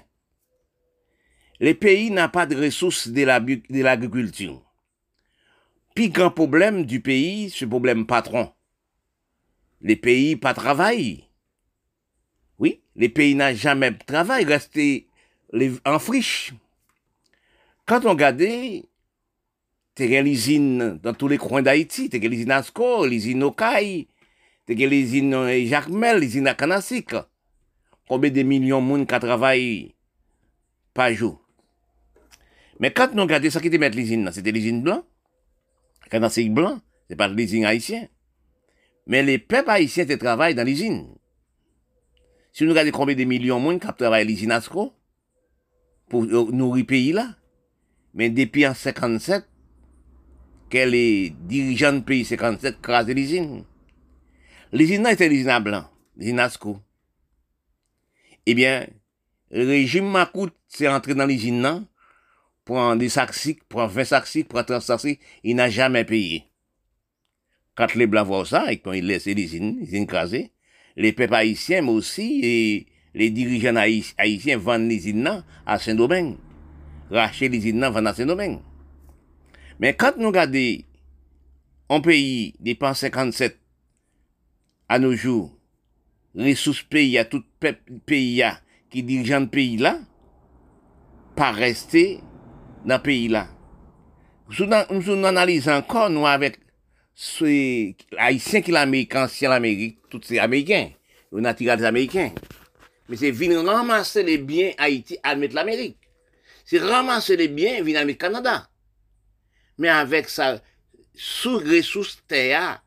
Les pays n'ont pas de ressources de l'agriculture. Puis grand problème du pays, ce problème patron. Les pays pas travaillent. Les pays n'ont jamais travaillé, resté en friche. Quand on regarde, t'es l'usine dans tous les coins d'Haïti, t'es l'usine Asco, l'usine Okaï, t'es l'usine Jacmel, l'usine Akanasik. Combien de millions de monde qui travaillent par jour? Mais quand nous regardons ce qui te met l'usine, c'était l'usine blanc. Kanasik blanc, c'est pas l'usine haïtienne. Mais les peuples haïtiens travaillent dans l'usine. Si nous regardons combien de millions de monde qui travaillent à l'usine pour nourrir le pays là, mais depuis en 57, que les dirigeants du pays 57 crasent l'usine. L'usine était l'usine à blanc, l'usine. Eh bien, le régime Makout s'est entré dans l'usine prend des sacs prend 20 sacs prend 30 sacs il n'a jamais payé. Quand les blancs voient ça, ils laissent l'usine, l'usine crasée, les peuples haïtiens aussi, et les dirigeants haïtiens vendent l'usine à Saint-Domingue racheter les îles dans à Saint-Domingue. Mais quand nous regardons un pays dépense 57 à nos jours, ressources pays à tout pays qui dirigent le pays là, pas rester dans le pays là. Nous, nous analysons encore, nous, avec les Haïtiens qui l'Amérique, ancien l'Amérique, tous ces Américains, on a tiré des Américains. Mais c'est venir ramasser les biens Haïti à mettre l'Amérique c'est ramasser les biens venir au Canada. Mais avec ça, sous ressources terre,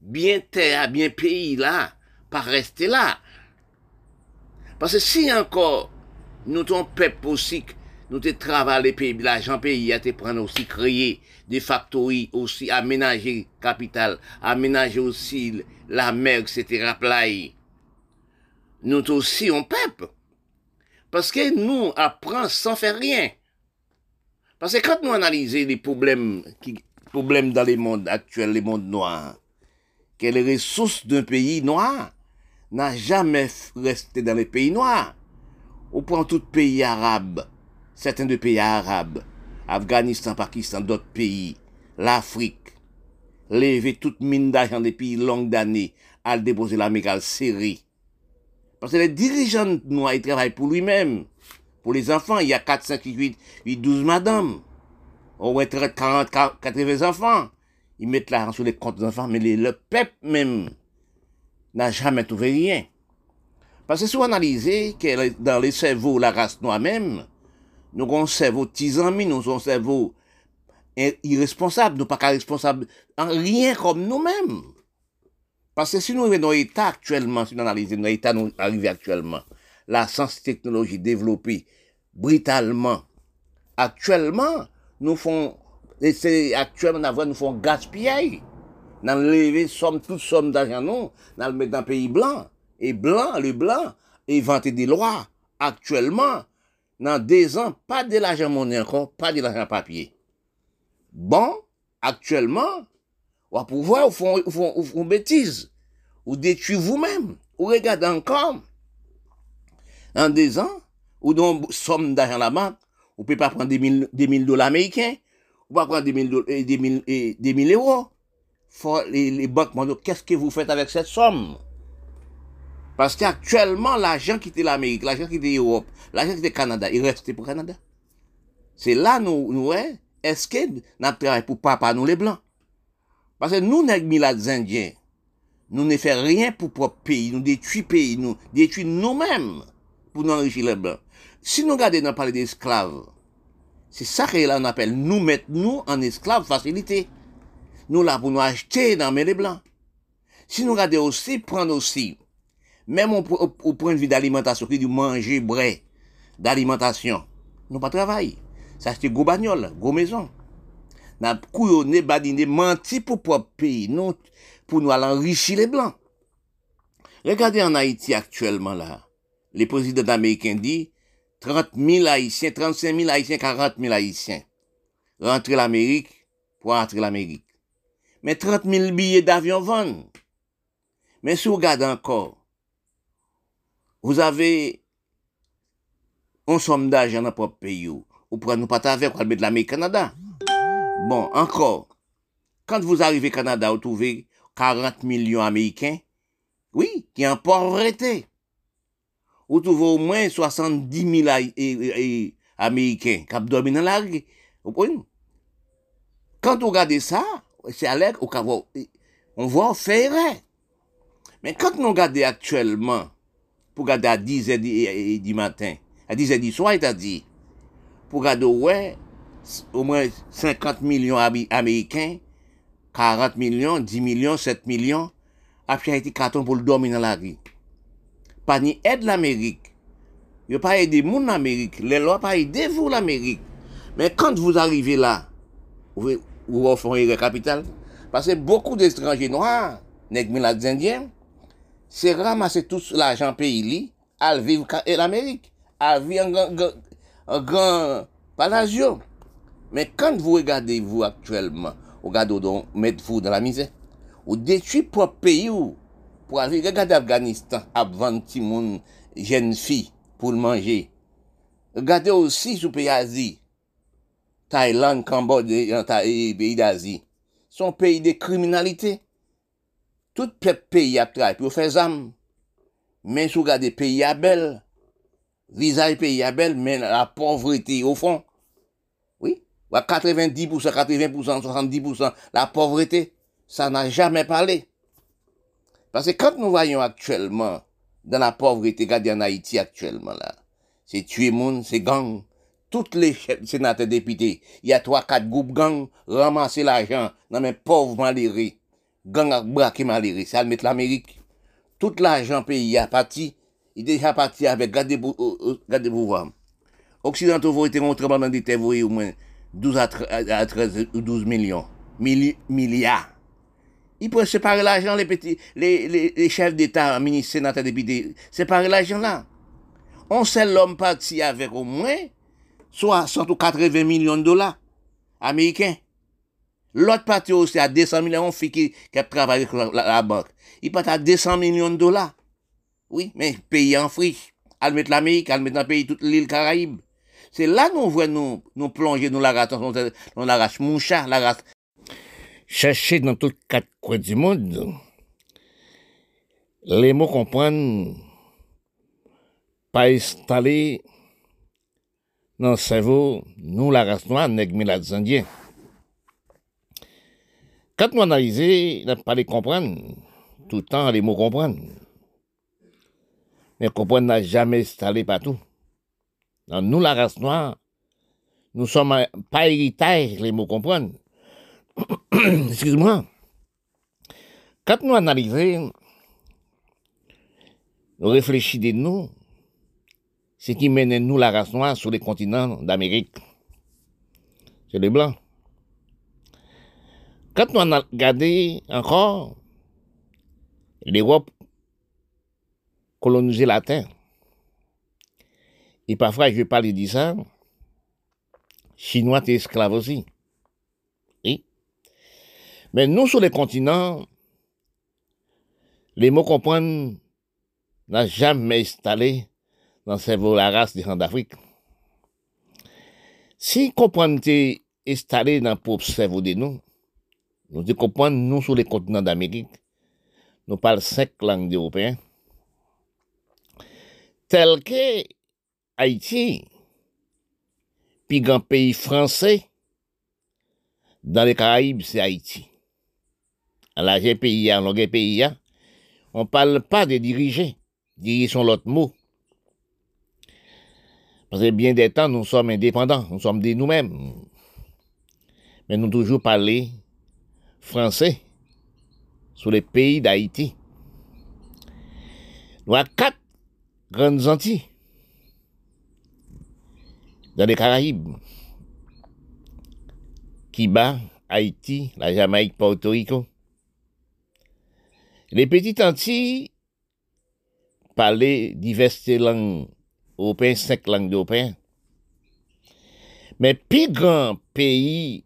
bien terre, bien pays là, pas rester là. Parce que si encore, nous ton peuple aussi, nous te travaillons les pays, l'argent pays à te prendre aussi, créer des factories aussi, aménager capital, aménager aussi la mer, etc., Nous aussi, on peuple. Parce que nous apprenons sans faire rien. Parce que quand nous analysons les problèmes, problèmes dans les mondes actuels, les mondes noirs, que les ressources d'un pays noir n'a jamais resté dans les pays noirs. Ou prend tout pays arabe, certains de pays arabes, Afghanistan, Pakistan, d'autres pays, l'Afrique, lever toute mine d'argent des pays longues d'années, à le déposer l'Amérique, à serrer. Parce que les dirigeants noirs, ils travaillent pour lui-même. Pour les enfants, il y a 4, 5, 8, 8 12 madames. Au moins 30, 40, 80 enfants. Ils mettent l'argent sur les comptes des enfants, mais le peuple même n'a jamais trouvé rien. Parce que si vous analysez que dans les cerveaux, la race noire même, nous avons un cerveau amis, nous avons un cerveau irresponsable, nous pas responsables en rien comme nous-mêmes. Parce que si nous venons dans l'état actuellement, si nous analysons dans l'état nous arrivons actuellement, la science technologie développée brutalement, actuellement, nous font, actuellement, nous font gaspiller. Nous lever somme, toute somme d'argent, nous, nous le mettre dans le pays blanc. Et blanc, le blanc, inventé des lois. Actuellement, dans deux ans, pas de l'argent encore, pas de l'argent papier. Bon, actuellement, va pouvoir, vous font, vous bêtise, ou détruire vous-même, ou regardez encore, en deux ans, ou donc somme d'argent la banque, vous ne pouvez pas prendre des mille, dollars américains, ou pas prendre des mille, euros. les banques qu'est-ce que vous faites avec cette somme? Parce qu'actuellement, l'argent qui était l'Amérique, l'argent qui était l'Europe, l'argent qui était le Canada, il restait pour le Canada. C'est là, nous, nous, est-ce que nous travaillons pour papa, nous les Blancs? Parce que nous, les Indiens, nous ne faisons rien pour propre pays, nous détruisons pays, nous détruisons nous-mêmes pour nous enrichir les Blancs. Si nous regardons dans parler d'esclaves, c'est ça que là on appelle nous mettre nous en esclaves facilité. Nous là pour nous acheter dans les Blancs. Si nous regardons aussi, prendre aussi, même au, point de vue d'alimentation, qui dit manger, bray, d'alimentation, nous pas travailler. Ça c'est gros bagnole, gros maison. N'a couillonné, badine, menti pour propre pays, pour nous aller enrichir les blancs. Regardez en Haïti actuellement là. Les présidents américains disent 30 000 Haïtiens, 35 000 Haïtiens, 40 000 Haïtiens. Rentrer l'Amérique pour entrer l'Amérique. Mais 30 000 billets d'avion vendent. Mais si vous regardez encore, vous avez un somme d'argent dans propre pays, ou pour nous pas avec, pour mettre l'Amérique Canada. Bon, encore, quand vous arrivez au Canada, vous trouvez 40 millions Américains, oui, qui en pauvreté. Vous trouvez au moins 70 000 Américains qui dominent la rue. Quand vous regardez ça, c'est à l'air, on voit faire. Mais quand nous regardons actuellement, pour garder à 10 h du matin, à 10 h du soir, a dit, pour garder ouais, au moins 50 millions américains, 40 millions, 10 millions, 7 millions, après été carton pour le dormir dans la rue. Pas ni aide l'Amérique. Il pas aider moun l'Amérique. Les lois pas aider vous l'Amérique. Mais quand vous arrivez là, vous, vous offrez le capital, parce que beaucoup d'étrangers noirs, les Indiens, c'est ramasser tout l'argent pays à vivre en Amérique, à vivre en grand, en grand palazzo. Mais quand vous regardez, vous actuellement, vous regardez donc, mettre-vous dans la misère, vous détruisez propre pays pour aller regarder Afghanistan, à vendre monde, jeunes filles pour le manger. Regardez aussi sur pays d'Asie, Thaïlande, Cambodge, et pays d'Asie. Sont pays de criminalité. Tout pays a travaillé pour faire âmes. Mais si vous regardez pays à belle, visage pays à belle, mais la pauvreté au fond. Oui, 90%, 80%, 70%, la pauvreté, ça n'a jamais parlé. Parce que quand nous voyons actuellement, dans la pauvreté, regardez en Haïti actuellement là, c'est tuer monde, c'est gang. Toutes les sénateurs députés, il y a trois, quatre groupes gang, ramasser l'argent dans mes pauvres malheureux gang a braqué malheureux, ça mettre l'Amérique. Tout l'argent pays a parti, il déjà parti avec, gardez pour, gardez pour voir. Occidentaux vont être montrés pendant des terres, au moins 12 à 13 ou 12 millions, milliards. Ils peuvent séparer l'argent, les petits, les, chefs d'État, ministres, sénateurs, députés, séparer l'argent là. On sait l'homme parti avec au moins 60 ou 80 millions de dollars américains. L'autre parti aussi à 200 millions de filles qui, travaillent avec la, banque. Il part à 200 millions de dollars. Oui, mais pays en friche. Elle met l'Amérique, elle met dans pays toute l'île Caraïbe. C'est là nous voyons nous, nous plonger dans la race, dans la race moucha, la race. Chercher dans tous les quatre coins du monde, les mots comprennent pas installés dans le cerveau, nous, la race noire, indiens. Quand nous analysons, nous pas les comprendre, tout le temps, les mots comprennent. Mais comprendre n'a jamais installé partout. Nous, la race noire, nous sommes pas héritage, les mots comprennent. Excuse-moi. Quand nous analysons, nous réfléchissons de nous, ce qui mène nous, la race noire, sur les continents d'Amérique. C'est les Blancs. Quand nous avons regardé encore l'Europe coloniser la Terre, et parfois, je pas dire ça, Chinois étaient esclaves aussi. Oui. Mais nous, sur les continents, les mots comprennent n'a jamais installé dans le cerveau de la race des gens d'Afrique. Si comprendre installé dans le propre cerveau de nous, nous devons nous, sur les continents d'Amérique, nous parlons cinq langues européennes, telles que Haïti, puis grand pays français, dans les Caraïbes, c'est Haïti. À la pays, en longue pays, on parle pas de diriger. Diriger sont l'autre mot. Parce que bien des temps, nous sommes indépendants, nous sommes de nous-mêmes. Mais nous toujours parler français sur les pays d'Haïti. Nous avons quatre grandes Antilles dans les Caraïbes. Cuba, Haïti, la Jamaïque, Porto Rico. Les petites Antilles parlaient diverses langues européennes, cinq langues européennes. Mais plus grand pays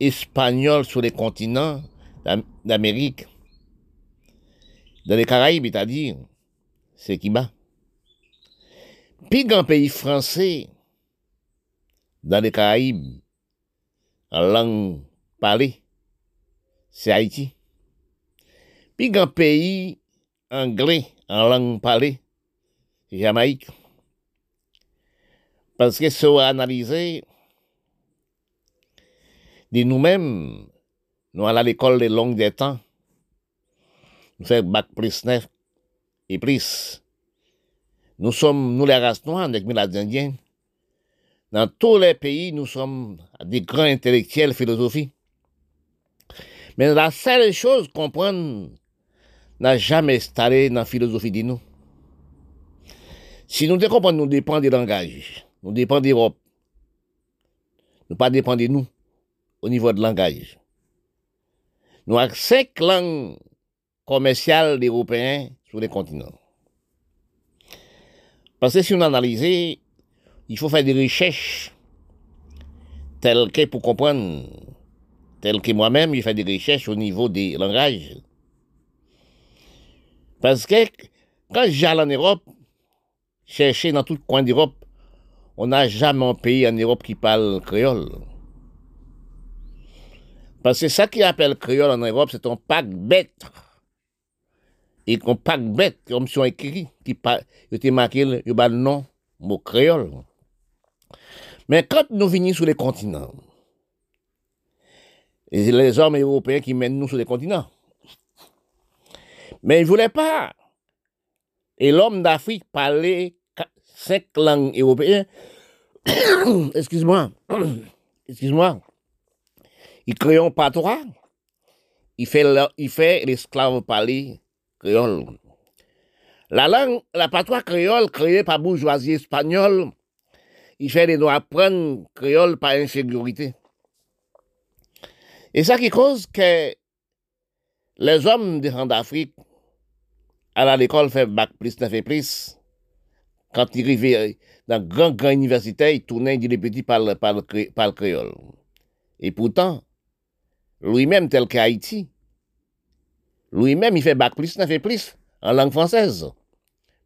espagnol sur les continents d'Am- d'Amérique, dans les Caraïbes, c'est-à-dire, c'est Cuba. Plus grand pays français dans les Caraïbes, en langue parlée, c'est Haïti. Puis grand pays anglais en langue parlée, c'est Jamaïque. Parce que si on analyse de nous-mêmes, nous allons à l'école des longues des temps, nous faisons bac plus 9 et plus. Nous sommes, nous les races noires, les Indiens, dans tous les pays, nous sommes des grands intellectuels philosophie. Mais la seule chose comprendre n'a jamais installé dans la philosophie de nous. Si nous comprenons, nous dépendons des langages, nous dépendons d'Europe. Nous pas dépendons de nous au niveau de langage. Nous avons cinq langues commerciales d'Européens sur les continents. Parce que si on analyse, il faut faire des recherches telles que pour comprendre, telles que moi-même, je fais des recherches au niveau des langages. Parce que quand j'allais en Europe, chercher dans tout coin d'Europe, on n'a jamais un pays en Europe qui parle créole. Parce que ça qui appelle créole en Europe, c'est un pack bête. Et un pack bête, comme si on écrit, qui était marqué il le nom, mot créole. Mais quand nous venons sur les continents, et les hommes européens qui mènent nous sur les continents, mais ils ne voulaient pas. Et l'homme d'Afrique parlait cinq langues européennes. Excuse-moi. Excuse-moi. Il crée un patois. Il fait, le- il l'esclave parler créole. La langue, la patois créole créée par bourgeoisie espagnole, il fait les doigts apprendre créole par insécurité. Et ça qui cause que les hommes des rangs d'Afrique, à l'école, fait bac plus, 9 et plus. Quand ils arrivaient dans grand, grand université, ils tournaient, ils disaient les par le, par le créole. Et pourtant, lui-même tel qu'Haïti. Lui-même, il fait bac plus, il fait plus en langue française.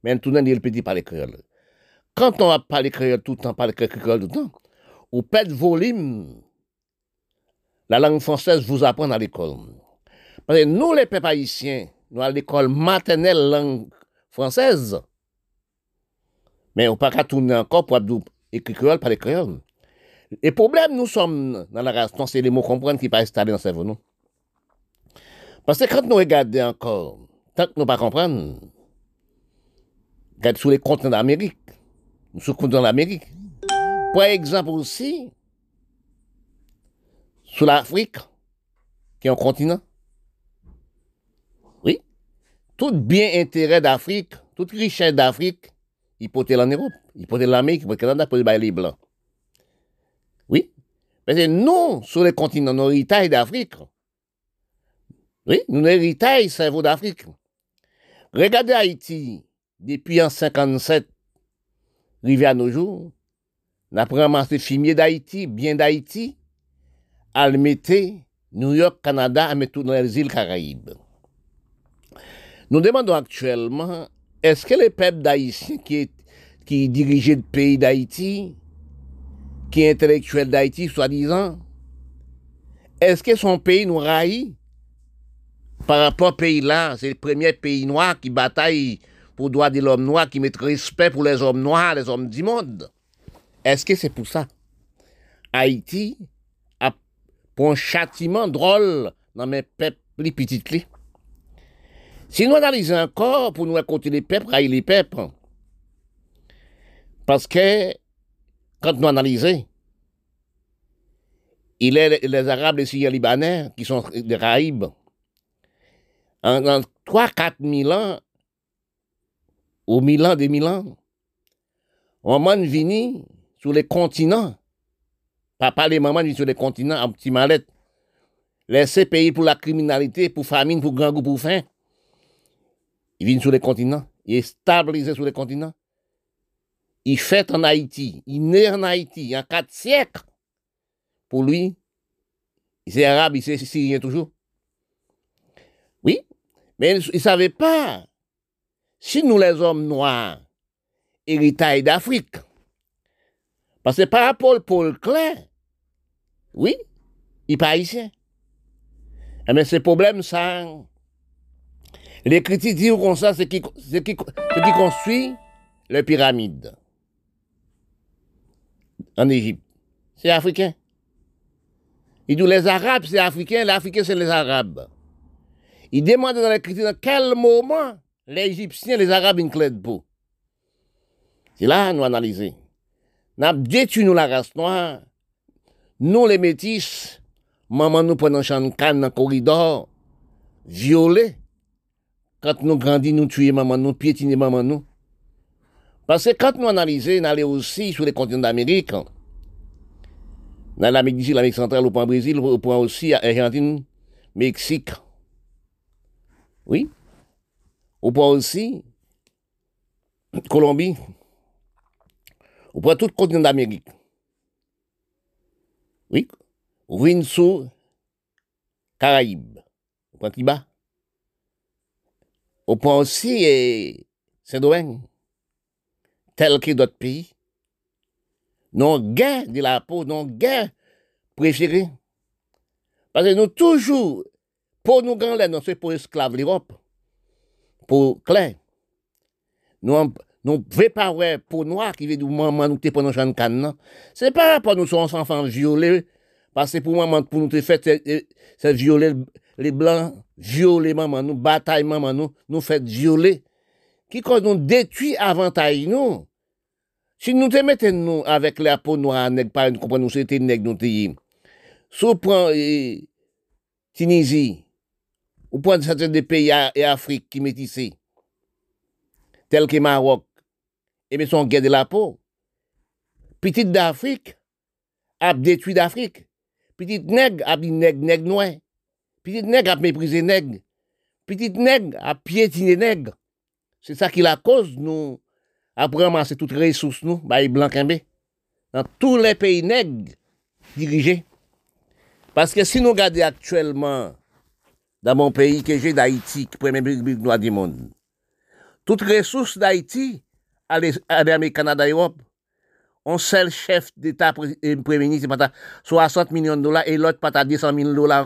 Mais tout le monde, il petit parler créole. Quand on va parler créole tout le temps, parler créole tout le temps, ou perd volume, la langue française vous apprend à l'école. Parce que nous, les peuples haïtiens, nous à l'école maternelle langue française, mais on ne peut pas tourner encore pour écrire créole, parler créole. Le problème, nous sommes dans la race, c'est les mots comprendre qui pas installés dans le cerveau. Parce que quand nous regardons encore, tant que nous ne pas comprendre, regardez sur les continents d'Amérique, sur le continent d'Amérique. Par exemple aussi, sur l'Afrique, qui est un continent. Oui. Tout bien intérêt d'Afrique, toute richesse d'Afrique, être en Europe, être l'Amérique, il peut être Canada, être les Blancs. Que nous, sur le continent, nous héritons d'Afrique. Oui, nous héritons du cerveau d'Afrique. Regardez Haïti, depuis en 57, arrivé à nos jours, nous avons ramassé fumier d'Haïti, bien d'Haïti, à le mettre New York, Canada, à mettre dans les îles Caraïbes. Nous demandons actuellement, est-ce que le peuple d'Haïtien qui, qui dirigeait le pays d'Haïti, qui est intellectuel d'Haïti, soi-disant, est-ce que son pays nous raille par rapport au pays-là? C'est le premier pays noir qui bataille pour droit de l'homme noir, qui met respect pour les hommes noirs, les hommes du monde. Est-ce que c'est pour ça? Haïti a pour un châtiment drôle dans mes peuples les petites clés. Si nous analysons encore pour nous raconter les peuples, railler les peuples, parce que quand nous analysons, il est les Arabes, les Syriens libanais, qui sont des Raïbes. En, 3-4 000 ans, ou 1000 ans, des 1000 ans, on m'a venu sur les continents. Papa, les mamans vivent sur les continents en petit mallette. Laisser payer pour la criminalité, pour famine, pour grand goût, pour faim. Ils viennent sur les continents. Ils est stabilisé sur les continents. Il fait en Haïti. Il naît en Haïti. Il y a quatre siècles. Pour lui, il est arabe, il est syrien toujours. Oui, mais il ne savait pas. Si nous, les hommes noirs, héritages d'Afrique, parce que par rapport Paul Klein, oui, il n'est pas haïtien. Mais eh ce problème, ça, les critiques disent comme ça, c'est qui, qui, qui construit les pyramides en Égypte. C'est africain. Ils disent les Arabes, c'est africain, les Africains, c'est les Arabes. Ils demandent dans les critiques dans quel moment les Égyptiens, les Arabes, ils ne pas. C'est là nous analysons. Nous détruit nous la race noire. Nous, les métis, maman nous prenons de canne dans le corridor, violés. Quand nous grandissons, nous tuons maman nous, piétiner maman nous. Parce que quand nous analysons, nous allons aussi sur les continents d'Amérique, dans l'Amérique du Sud, l'Amérique centrale, au point Brésil, au point aussi Argentine, Mexique. Oui. Au point aussi Colombie. ou point tout le continent d'Amérique. Oui. Ruine sur Caraïbes. Au point Cuba. Au point aussi eh, Saint-Domingue. tel que d'autres pays. Non gain de la peau, non gain préféré. Parce que nous toujours, pour nous grands, nous sommes pour esclaves l'Europe. Pour clair. Nous, nous ne pas ouais, pour noirs qui veut maman nous te pendant chan canne. Non. Ce n'est pas pour nous sommes enfants violés. Parce que pour maman, pour nous te faire, c'est violer les blancs, violer maman nous, bataille maman nous, nous faire violer. Qui cause nous détruit avantage nous. Si nou te meten nou avèk la pou nou anèk pa, nou kompren nou se te nèk nou te yim. Sou pran e, Tinizi, ou pran saten de peyi e Afrik ki metise, tel ki Marok, ebe son gen de la pou, pitit d'Afrik, ap detui d'Afrik, pitit neg ap di neg neg nouen, pitit neg ap meprize neg, pitit neg ap pietine neg. Se sa ki la koz nou ap ramase tout resous nou, bayi Blankenbe, nan tou le peyi neg dirije. Paske si nou gade aktuelman dan mon peyi keje d'Haïti ki premen bik-bik nou a di moun, tout resous d'Haïti ale ame Kanada Europe, on sel chef d'Etat premenis se pata 60 milyon dola e lot pata 200 milyon dola